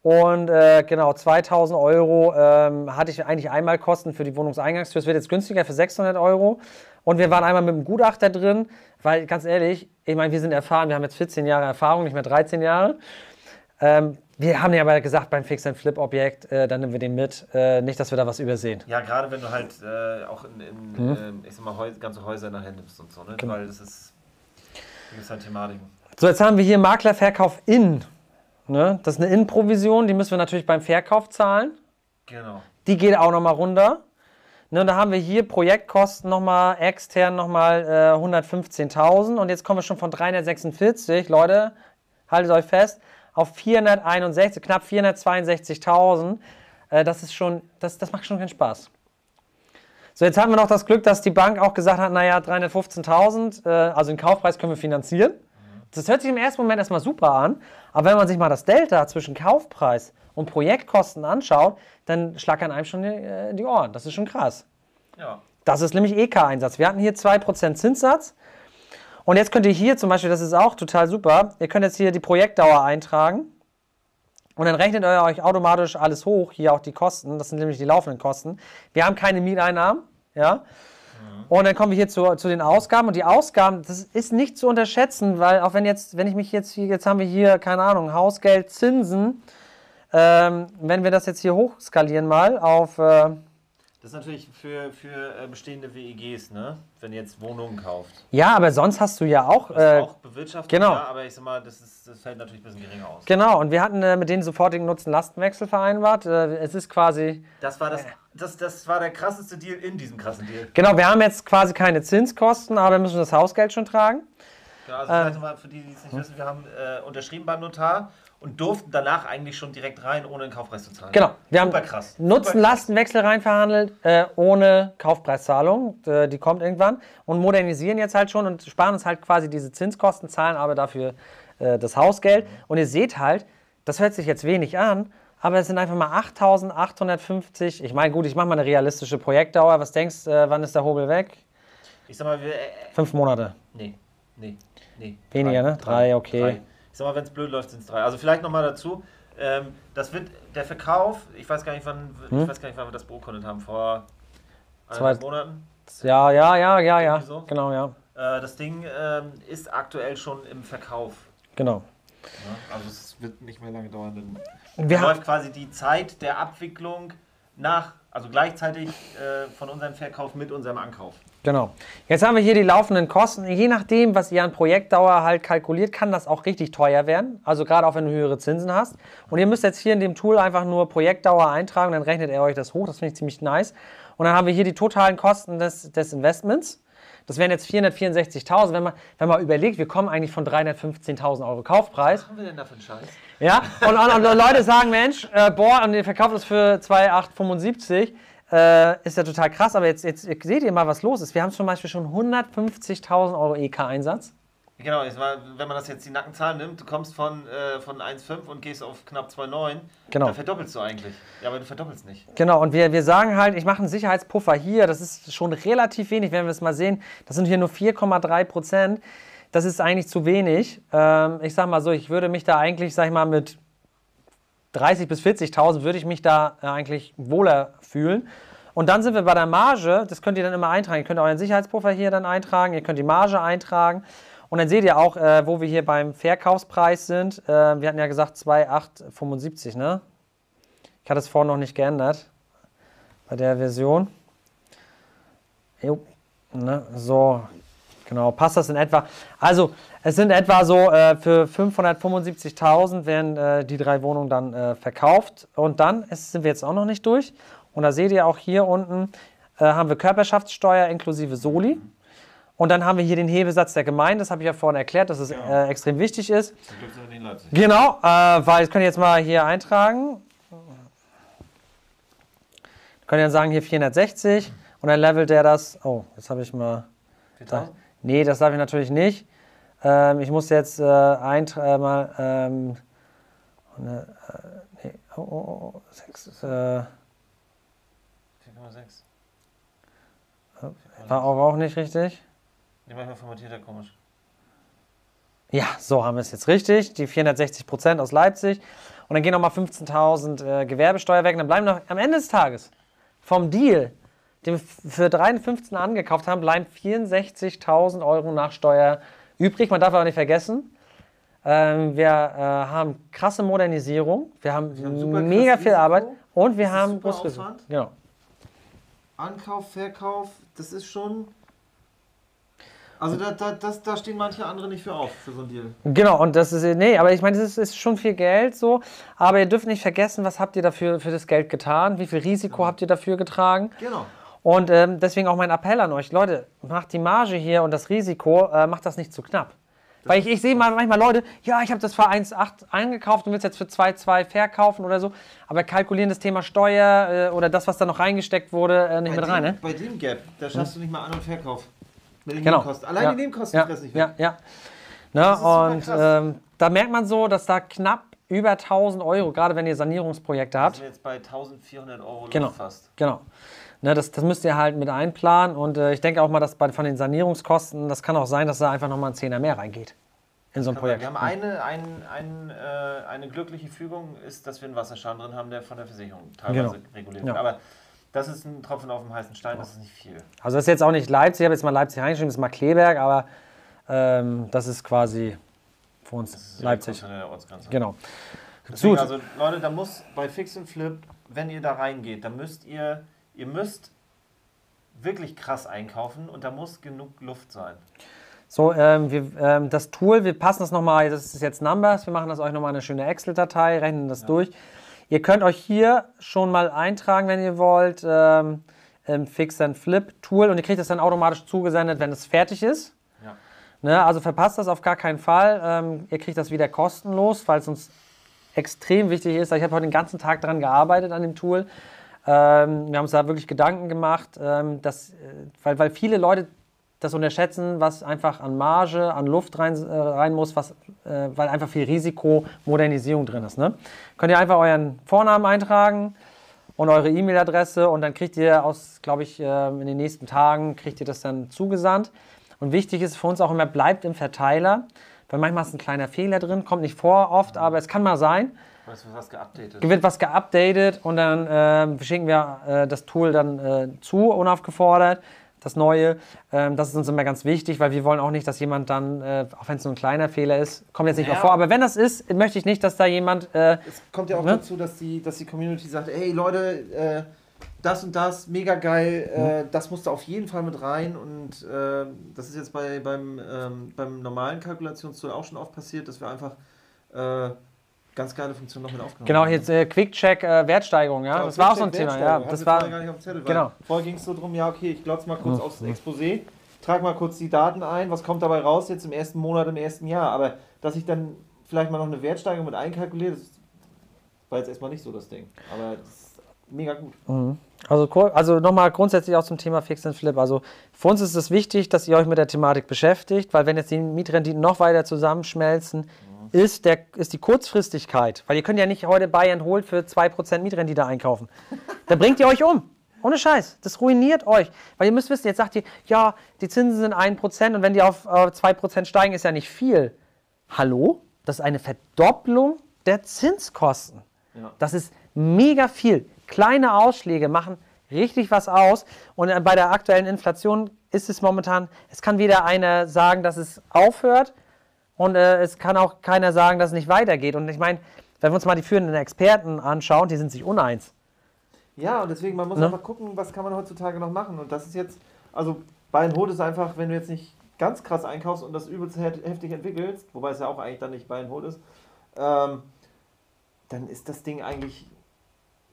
Und äh, genau, 2000 Euro ähm, hatte ich eigentlich einmal Kosten für die Wohnungseingangstür. Es wird jetzt günstiger für 600 Euro. Und wir waren einmal mit einem Gutachter drin, weil ganz ehrlich, ich meine, wir sind erfahren, wir haben jetzt 14 Jahre Erfahrung, nicht mehr 13 Jahre. Ähm, wir haben ja aber gesagt, beim Fix-and-Flip-Objekt, äh, dann nehmen wir den mit. Äh, nicht, dass wir da was übersehen. Ja, gerade wenn du halt äh, auch in, in Mhm. ähm, ich sag mal, Häus ganze Häuser nachher nimmst und so, ne? Genau. Weil das ist, es halt Thematiken. So, jetzt haben wir hier Maklerverkauf in. Ne? Das ist eine Innenprovision, die müssen wir natürlich beim Verkauf zahlen. Genau. Die geht auch nochmal runter. Ne, und da haben wir hier Projektkosten nochmal extern nochmal äh, 115.000 und jetzt kommen wir schon von 346, Leute, haltet euch fest, auf 461, knapp 462.000. Äh, das ist schon, das, das macht schon keinen Spaß. So, jetzt haben wir noch das Glück, dass die Bank auch gesagt hat, naja, 315.000, äh, also den Kaufpreis können wir finanzieren. Das hört sich im ersten Moment erstmal super an, aber wenn man sich mal das Delta zwischen Kaufpreis und Projektkosten anschaut, dann schlackern einem schon die, äh, die Ohren. Das ist schon krass. Ja. Das ist nämlich EK-Einsatz. Wir hatten hier 2% Zinssatz. Und jetzt könnt ihr hier zum Beispiel, das ist auch total super, ihr könnt jetzt hier die Projektdauer eintragen. Und dann rechnet ihr euch automatisch alles hoch, hier auch die Kosten, das sind nämlich die laufenden Kosten. Wir haben keine Mieteinnahmen, ja. Und dann kommen wir hier zu, zu den Ausgaben. Und die Ausgaben, das ist nicht zu unterschätzen, weil auch wenn jetzt, wenn ich mich jetzt hier, jetzt haben wir hier, keine Ahnung, Hausgeld, Zinsen, ähm, wenn wir das jetzt hier hochskalieren mal auf, äh, Das ist natürlich für, für äh, bestehende WEGs, ne? Wenn ihr jetzt Wohnungen kauft. ja, aber sonst hast du ja auch, Das ist äh, auch bewirtschaftet, genau. ja, aber ich sag mal, das, ist, das fällt natürlich ein bisschen geringer aus. genau, und wir hatten äh, mit denen sofortigen Nutzen-Lastenwechsel vereinbart. Äh, es ist quasi, Das war, das, das, das war der krasseste Deal in diesem krassen Deal. genau, wir haben jetzt quasi keine Zinskosten, aber wir müssen das Hausgeld schon tragen. Ja, also Ähm. vielleicht nochmal für die, die es nicht wissen, wir haben äh, unterschrieben beim Notar und durften danach eigentlich schon direkt rein, ohne den Kaufpreis zu zahlen. Genau, wir Super haben krass. Nutzen-Lastenwechsel rein verhandelt, äh, ohne Kaufpreiszahlung, äh, die kommt irgendwann, und modernisieren jetzt halt schon und sparen uns halt quasi diese Zinskosten, zahlen aber dafür äh, das Hausgeld. Und ihr seht halt, das hört sich jetzt wenig an, aber es sind einfach mal 8.850. Ich meine, gut, ich mache mal eine realistische Projektdauer. Was denkst du, äh, wann ist der Hobel weg? Ich sag mal, wir. Äh, Fünf Monate. nee, nee, nee. Weniger, ne? Drei, okay. drei. Ich sag mal, wenn es blöd läuft, sind es drei. Also vielleicht nochmal dazu. Ähm, das wird der Verkauf, ich weiß gar nicht, wann, ich weiß gar nicht, wann wir das beurkundet haben, vor Zwei- Monaten. Ja, ja, ja, ja, ja. So? Genau, ja. Äh, das Ding ähm, ist aktuell schon im Verkauf. Genau. Ja, also es wird nicht mehr lange dauern. Denn Wir läuft quasi die Zeit der Abwicklung nach, also gleichzeitig äh, von unserem Verkauf mit unserem Ankauf. Genau. Jetzt haben wir hier die laufenden Kosten. Je nachdem, was ihr an Projektdauer halt kalkuliert, kann das auch richtig teuer werden. Also gerade auch wenn du höhere Zinsen hast. Und ihr müsst jetzt hier in dem Tool einfach nur Projektdauer eintragen, dann rechnet er euch das hoch. Das finde ich ziemlich nice. Und dann haben wir hier die totalen Kosten des, des Investments. Das wären jetzt 464.000. Wenn man, wenn man überlegt, wir kommen eigentlich von 315.000 Euro Kaufpreis. Was haben wir denn da für einen Scheiß? Ja, und, und, und Leute sagen, Mensch, äh, boah, und ihr verkauft das für 2,875. Äh, ist ja total krass, aber jetzt, jetzt seht ihr mal, was los ist. Wir haben zum Beispiel schon 150.000 Euro EK-Einsatz. Genau, mal, wenn man das jetzt die Nackenzahlen nimmt, du kommst von, äh, von 1,5 und gehst auf knapp 2,9, Genau. dann verdoppelst du eigentlich. Ja, aber du verdoppelst nicht. Genau, und wir, wir sagen halt, ich mache einen Sicherheitspuffer hier. Das ist schon relativ wenig, wenn wir es mal sehen. Das sind hier nur 4,3 Prozent. Das ist eigentlich zu wenig. Ähm, ich sag mal so, ich würde mich da eigentlich, sag ich mal, mit 30.000 bis 40.000 würde ich mich da äh, eigentlich wohler fühlen. Und dann sind wir bei der Marge, das könnt ihr dann immer eintragen. Ihr könnt euren Sicherheitspuffer hier dann eintragen, ihr könnt die Marge eintragen. Und dann seht ihr auch, äh, wo wir hier beim Verkaufspreis sind. Äh, wir hatten ja gesagt 2,875, ne? Ich hatte es vorhin noch nicht geändert bei der Version. Jo, ne, so, genau, passt das in etwa. Also, es sind etwa so äh, für 575.000 werden äh, die drei Wohnungen dann äh, verkauft. Und dann es, sind wir jetzt auch noch nicht durch. Und da seht ihr auch hier unten, äh, haben wir Körperschaftssteuer inklusive Soli. Und dann haben wir hier den Hebesatz der Gemeinde. Das habe ich ja vorhin erklärt, dass es Genau. äh, extrem wichtig ist. Genau, äh, weil das könnt ihr jetzt mal hier eintragen. Könnt ihr dann sagen, hier 460 und dann levelt der das. Oh, jetzt habe ich mal. Da, 4000? Nee, das darf ich natürlich nicht. Ähm, ich muss jetzt äh, eint- äh, mal. Ähm, ne, äh, nee, oh, oh, oh, sechs, äh, 4,6. war auch, auch nicht richtig. Nee, manchmal formatiert er komisch. Ja, so haben wir es jetzt richtig. Die 460 Prozent aus Leipzig. Und dann gehen nochmal 15.000 äh, Gewerbesteuer weg. Und dann bleiben noch am Ende des Tages vom Deal, den wir für 3,15 angekauft haben, bleiben 64.000 Euro nach Steuer übrig. Man darf aber nicht vergessen, ähm, wir äh, haben krasse Modernisierung. Wir haben, haben mega viel Risiko. Arbeit. Und wir Das haben super. Genau. Ankauf, Verkauf, das ist schon. Also da, da, das, da stehen manche andere nicht für auf, für so ein Deal. Genau, und das ist, nee, aber ich meine, das ist, ist schon viel Geld so, aber ihr dürft nicht vergessen, was habt ihr dafür für das Geld getan, wie viel Risiko habt ihr dafür getragen. Genau. Und ähm, deswegen auch mein Appell an euch, Leute, macht die Marge hier und das Risiko, äh, macht das nicht zu knapp. Weil ich, ich sehe mal manchmal Leute, ja, ich habe das für 1,8 eingekauft und will es jetzt für 2,2 verkaufen oder so, aber kalkulieren das Thema Steuer äh, oder das, was da noch reingesteckt wurde, äh, nicht Bei mit rein. dem, Ne? bei dem Gap, da schaffst du nicht mal An- und Verkauf. Mit den Genau. Nebenkosten. Allein ja. die Nebenkosten ja. fressen nicht Ja, weg. ja. Ne? ist super Und ähm, da merkt man so, dass da knapp über 1000 Euro, gerade wenn ihr Sanierungsprojekte Wir habt, sind jetzt bei 1400 Euro Genau. Fast. Genau. Ne, das, das müsst ihr halt mit einplanen und äh, ich denke auch mal, dass bei, von den Sanierungskosten, das kann auch sein, dass da einfach nochmal ein Zehner mehr reingeht in so ein Projekt. Wir haben eine, ein, ein, äh, eine glückliche Fügung, ist, dass wir einen Wasserschaden drin haben, der von der Versicherung teilweise Genau. reguliert Ja. wird. Aber das ist ein Tropfen auf dem heißen Stein, das ist nicht viel. Also das ist jetzt auch nicht Leipzig, ich habe jetzt mal Leipzig reingeschrieben, das ist mal Kleberg, aber ähm, das ist quasi für uns Das ist Leipzig. der Ortsgrenze. Genau. Deswegen, also Leute, da muss bei Fix and Flip, wenn ihr da reingeht, da müsst ihr, ihr müsst wirklich krass einkaufen und da muss genug Luft sein. So, ähm, wir, ähm, das Tool, wir passen das nochmal, das ist jetzt Numbers, wir machen das euch nochmal eine schöne Excel-Datei, rechnen das durch. Ihr könnt euch hier schon mal eintragen, wenn ihr wollt, ähm, im Fix and Flip Tool und ihr kriegt das dann automatisch zugesendet, wenn es fertig ist. Ja. Ne, also verpasst das auf gar keinen Fall. Ähm, ihr kriegt das wieder kostenlos, weil es uns extrem wichtig ist. Ich habe heute den ganzen Tag daran gearbeitet an dem Tool. Ähm, wir haben uns da wirklich Gedanken gemacht, ähm, dass, äh, weil, weil viele Leute das unterschätzen, was einfach an Marge, an Luft rein, äh, rein muss, was, äh, weil einfach viel Risiko, Modernisierung drin ist. Ne? Könnt ihr einfach euren Vornamen eintragen und eure E-Mail-Adresse und dann kriegt ihr aus, glaube ich, äh, in den nächsten Tagen kriegt ihr das dann zugesandt. Und wichtig ist für uns auch immer, bleibt im Verteiler, weil manchmal ist ein kleiner Fehler drin, kommt nicht vor oft, aber es kann mal sein. Weißt du, was geupdatet? wird was geupdatet und dann ähm, schicken wir äh, das Tool dann äh, zu, unaufgefordert, das neue. Ähm, das ist uns immer ganz wichtig, weil wir wollen auch nicht, dass jemand dann, äh, auch wenn es nur ein kleiner Fehler ist, kommt jetzt nicht Ja. mal vor, aber wenn das ist, möchte ich nicht, dass da jemand, äh, Es kommt ja auch Ne? dazu, dass die, dass die Community sagt, hey Leute, äh, das und das, mega geil, äh, das musste auf jeden Fall mit rein und äh, das ist jetzt bei, beim, ähm, beim normalen Kalkulationstool auch schon oft passiert, dass wir einfach äh, ganz geile Funktionen noch mit aufgenommen. Genau, jetzt äh, Quick-Check, äh, Wertsteigerung, ja, Genau, das war auch so ein Thema, ja, das war, vorher gar nicht auf dem Zettel, genau. Vorher ging es so drum, ja okay, ich glotze mal kurz Mhm. aufs Exposé, trage mal kurz die Daten ein, was kommt dabei raus jetzt im ersten Monat, im ersten Jahr, aber dass ich dann vielleicht mal noch eine Wertsteigerung mit einkalkuliere, das war jetzt erstmal nicht so das Ding, aber das ist mega gut. Also, ko- also nochmal grundsätzlich auch zum Thema Fix and Flip. Also für uns ist es wichtig, dass ihr euch mit der Thematik beschäftigt, weil wenn jetzt die Mietrenditen noch weiter zusammenschmelzen, ist, der, ist die Kurzfristigkeit, weil ihr könnt ja nicht heute Buy and Hold für 2% Mietrendite einkaufen. Da bringt ihr euch um. Ohne Scheiß. Das ruiniert euch. Weil ihr müsst wissen, jetzt sagt ihr, ja, die Zinsen sind 1% und wenn die auf äh, 2% steigen, ist ja nicht viel. Hallo? Das ist eine Verdopplung der Zinskosten. Ja. Das ist mega viel. Kleine Ausschläge machen richtig was aus. Und äh, bei der aktuellen Inflation ist es momentan, es kann weder einer sagen, dass es aufhört und äh, es kann auch keiner sagen, dass es nicht weitergeht. Und ich meine, wenn wir uns mal die führenden Experten anschauen, die sind sich uneins. Ja, und deswegen, man muss Ne? einfach gucken, was kann man heutzutage noch machen. Und das ist jetzt, also Hold ist einfach, wenn du jetzt nicht ganz krass einkaufst und das übelst heft- heftig entwickelst, wobei es ja auch eigentlich dann nicht Hold ist, ähm, dann ist das Ding eigentlich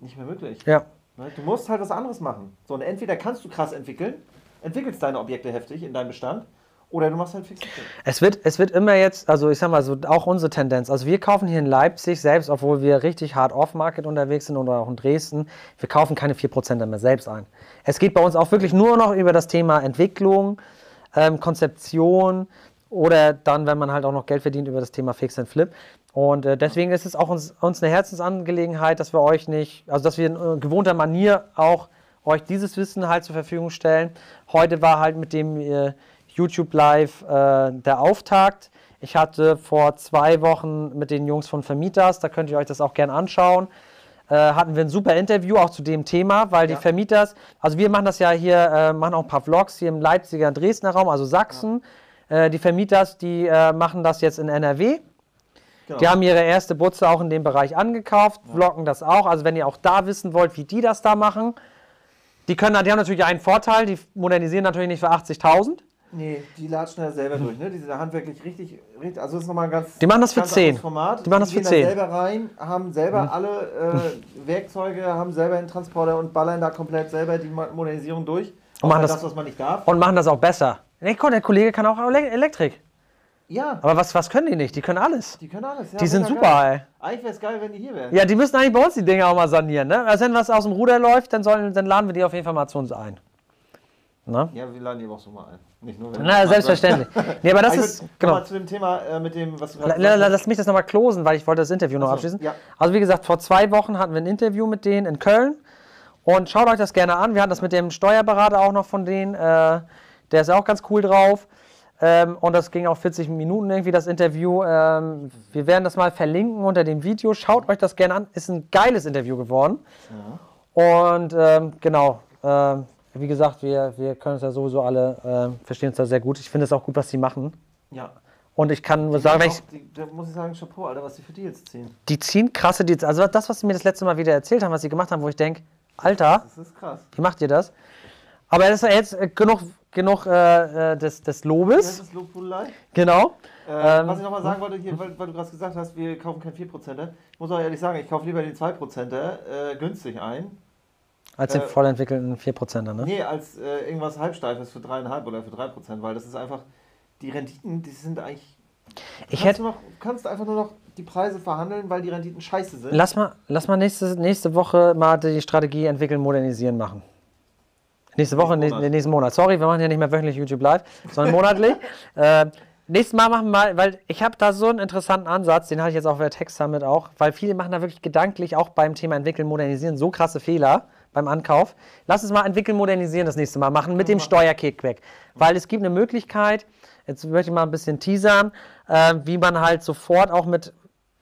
nicht mehr möglich. Ja. Ne? Du musst halt was anderes machen. So, und entweder kannst du krass entwickeln, entwickelst deine Objekte heftig in deinem Bestand, oder du machst halt fix. Es wird, es wird immer jetzt, also ich sag mal so, auch unsere Tendenz. Also wir kaufen hier in Leipzig selbst, obwohl wir richtig hart off-market unterwegs sind oder auch in Dresden, wir kaufen keine 4% mehr selbst ein. Es geht bei uns auch wirklich nur noch über das Thema Entwicklung, ähm, Konzeption oder dann, wenn man halt auch noch Geld verdient, über das Thema Fix and Flip. Und äh, deswegen ist es auch uns, uns eine Herzensangelegenheit, dass wir euch nicht, also dass wir in äh, gewohnter Manier auch euch dieses Wissen halt zur Verfügung stellen. Heute war halt mit dem äh, YouTube Live äh, der Auftakt. Ich hatte vor zwei Wochen mit den Jungs von Vermieters, da könnt ihr euch das auch gern anschauen, äh, hatten wir ein super Interview auch zu dem Thema, weil die Ja. Vermieters, also wir machen das ja hier, äh, machen auch ein paar Vlogs hier im Leipziger und Dresdner Raum, also Sachsen. Äh, die Vermieters, die äh, machen das jetzt in NRW. Genau. Die haben ihre erste Butze auch in dem Bereich angekauft, vloggen das auch. Also wenn ihr auch da wissen wollt, wie die das da machen, die können, die haben natürlich einen Vorteil, die modernisieren natürlich nicht für 80.000. Nee, die latschen ja selber durch, ne? Die sind da handwerklich richtig, richtig, also das ist nochmal ein ganz Die machen das für ganz 10. anderes Format. Die machen das für gehen 10. Da selber rein, haben selber alle äh, Werkzeuge, haben selber einen Transporter und ballern da komplett selber die Mo- Modernisierung durch. Und machen das- das, was man nicht darf. Und machen das auch besser. Nee, komm, der Kollege kann auch Ele- Elektrik. Ja, Aber was, was können die nicht? Die können alles. die können alles. Ja, Die sind super, ey. Eigentlich wäre es geil, wenn die hier wären. Ja, die müssen eigentlich bei uns die Dinge auch mal sanieren, ne? Also wenn was aus dem Ruder läuft, dann, sollen, dann laden wir die auf jeden Fall mal zu uns ein. Ne? Ja, wir laden die auch so mal ein. Nicht nur wenn Na, selbstverständlich. Nee, aber das Ich ist, noch genau. mal zu dem Thema äh, mit dem, was du La- gerade la- Lass mich das nochmal closen, weil ich wollte das Interview noch Ach so, abschließen. ja. Also wie gesagt, vor zwei Wochen hatten wir ein Interview mit denen in Köln und schaut euch das gerne an. Wir hatten das mit dem Steuerberater auch noch von denen. Äh, der ist auch ganz cool drauf. Ähm, und das ging auch 40 Minuten irgendwie, das Interview. Ähm, wir werden das mal verlinken unter dem Video. Schaut euch das gerne an. Ist ein geiles Interview geworden. Und ähm, genau, ähm, wie gesagt, wir, wir können uns ja sowieso alle, ähm, verstehen uns da sehr gut. Ich finde es auch gut, was sie machen. Ja. Und ich kann nur sagen, wenn ich, die, da muss ich sagen, Chapeau, Alter, was die für Deals ziehen. die ziehen krasse Deals. Also das, was sie mir das letzte Mal wieder erzählt haben, was sie gemacht haben, wo ich denke, Alter, Das ist krass. wie macht ihr das? Aber das ist jetzt äh, genug, genug äh, äh, des, des Das Lobes. ist Lobhudelei. Genau. Äh, Ähm, was ich nochmal sagen wollte, hier, weil, weil du gerade gesagt hast, wir kaufen keinen 4%er. Ich muss auch ehrlich sagen, ich kaufe lieber den 2%er äh, günstig ein. Als den äh, voll entwickelten 4%er, ne? Nee, als äh, irgendwas Halbsteifes für 3,5 oder für 3%, weil das ist einfach, die Renditen, die sind eigentlich. Ich kannst, hätte, du noch, kannst einfach nur noch die Preise verhandeln, weil die Renditen scheiße sind. lass mal, lass mal nächste, nächste Woche mal die Strategie entwickeln, modernisieren machen. Nächste Woche, Nächsten Monat. Nächsten Monat. Sorry, wir machen ja nicht mehr wöchentlich YouTube Live, sondern monatlich. äh, nächstes Mal machen wir mal, weil ich habe da so einen interessanten Ansatz, den hatte ich jetzt auch bei Text Summit auch, weil viele machen da wirklich gedanklich auch beim Thema entwickeln, modernisieren so krasse Fehler beim Ankauf. Lass uns mal entwickeln, modernisieren das nächste Mal machen mit dem Steuerkickback. Weil es gibt eine Möglichkeit, jetzt möchte ich mal ein bisschen teasern, äh, wie man halt sofort auch mit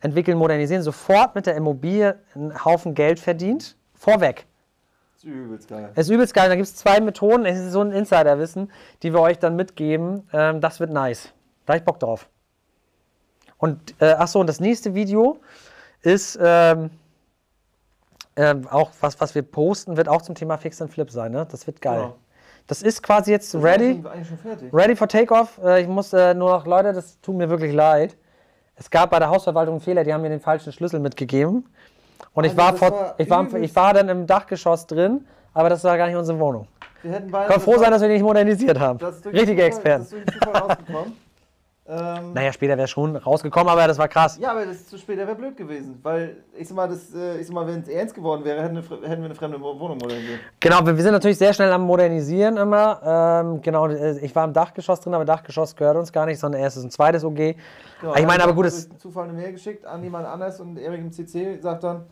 entwickeln, modernisieren, sofort mit der Immobilie einen Haufen Geld verdient. Vorweg. Das ist übelst geil. Es ist übelst geil. Da gibt es zwei Methoden. Es ist so ein Insiderwissen, die wir euch dann mitgeben. Ähm, das wird nice. Da ich Bock drauf. Und äh, ach so, und das nächste Video ist ähm, ähm, auch was, was wir posten, wird auch zum Thema Fix and Flip sein. Ne? Das wird geil. Genau. Das ist quasi jetzt Das ready. Ready for Takeoff. Äh, ich muss äh, nur noch, Leute, das tut mir wirklich leid. Es gab bei der Hausverwaltung einen Fehler, die haben mir den falschen Schlüssel mitgegeben. Und ich Alter, war, vor, war ich, war, ich war dann im Dachgeschoss drin, aber das war gar nicht unsere Wohnung. Wir hätten beide. Kann froh sein, dass wir die nicht modernisiert haben. Richtige Experten. Das ist durch Zufall rausgekommen. ähm, Naja, später wäre schon rausgekommen, aber das war krass. Ja, aber das ist zu spät, der wäre blöd gewesen. Weil, ich sag mal, das, äh, ich sag mal, wenn es ernst geworden wäre, hätten wir, eine fremde Wohnung modernisiert. Genau, wir sind natürlich sehr schnell am Modernisieren immer. Ähm, genau, äh, ich war im Dachgeschoss drin, aber Dachgeschoss gehört uns gar nicht, sondern erstes und zweites OG. Genau, ich meine, aber gut, es, Zufall eine Mail geschickt an jemand anders und Erik im CC sagt dann,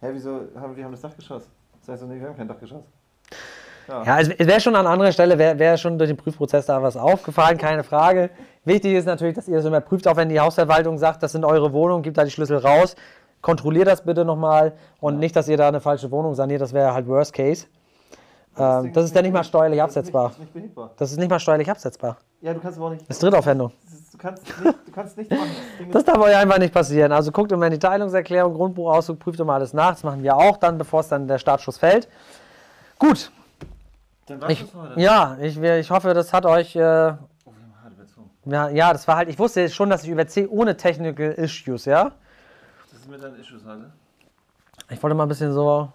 hä, wieso haben wir haben das Dachgeschoss? Das heißt wir haben kein Dachgeschoss. Ja, es wäre schon an anderer Stelle, wäre wär schon durch den Prüfprozess da was aufgefallen, keine Frage. Wichtig ist natürlich, dass ihr das immer prüft, auch wenn die Hausverwaltung sagt, das sind eure Wohnungen, gebt da die Schlüssel raus. Kontrolliert das bitte nochmal und nicht, dass ihr da eine falsche Wohnung saniert, das wäre halt Worst Case. Ähm, Ding das ist dann nicht mal steuerlich das absetzbar. Nicht, das ist nicht. Das ist nicht mal steuerlich absetzbar. Ja, du kannst aber auch nicht. Das ist Drittaufwendung. Das du, kannst nicht du kannst nicht machen. Das Das darf euch einfach nicht passieren. Also guckt immer in die Teilungserklärung, Grundbuchauszug, prüft immer alles nach. Das machen wir auch dann, bevor es dann der Startschuss fällt. Gut. Dann war's Ich, das heute. ja, ich, ich hoffe, das hat euch. Äh, Oh, ja, ja, das war halt. Ich wusste schon, dass ich überziehe ohne Technical Issues, ja. Das ist mit deinen Issues heute. Ich wollte mal ein bisschen so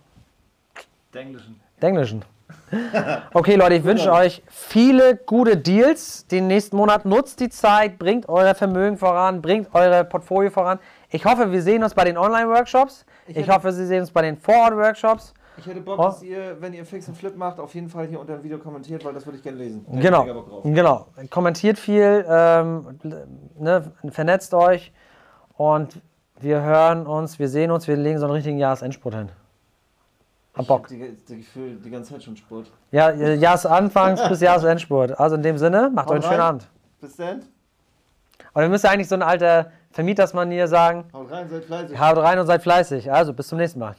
Der Englischen. Englischen. Okay, Leute, ich wünsche euch viele gute Deals den nächsten Monat. Nutzt die Zeit, bringt euer Vermögen voran, bringt eure Portfolio voran. Ich hoffe, wir sehen uns bei den Online-Workshops. Ich, hätte- hoffe, Sie sehen uns bei den Vorort-Workshops. Ich hätte Bock, Oh. dass ihr, wenn ihr Fix und Flip macht, auf jeden Fall hier unter dem Video kommentiert, weil das würde ich gerne lesen. Da Genau, Bock genau. Kommentiert viel, ähm, ne, vernetzt euch und wir hören uns, wir sehen uns, wir legen so einen richtigen Jahresendspurt hin. Hab Ich hab Bock. die, Gefühl, die ganze Zeit schon Sport. Ja, äh, Jahresanfangs bis Jahresendspurt. Also in dem Sinne, macht Haut euch einen schönen. Abend. Bis dann. Und wir müssen eigentlich so eine alte Vermietersmanier sagen, Haut rein, seid fleißig. haut rein und seid fleißig. Also bis zum nächsten Mal.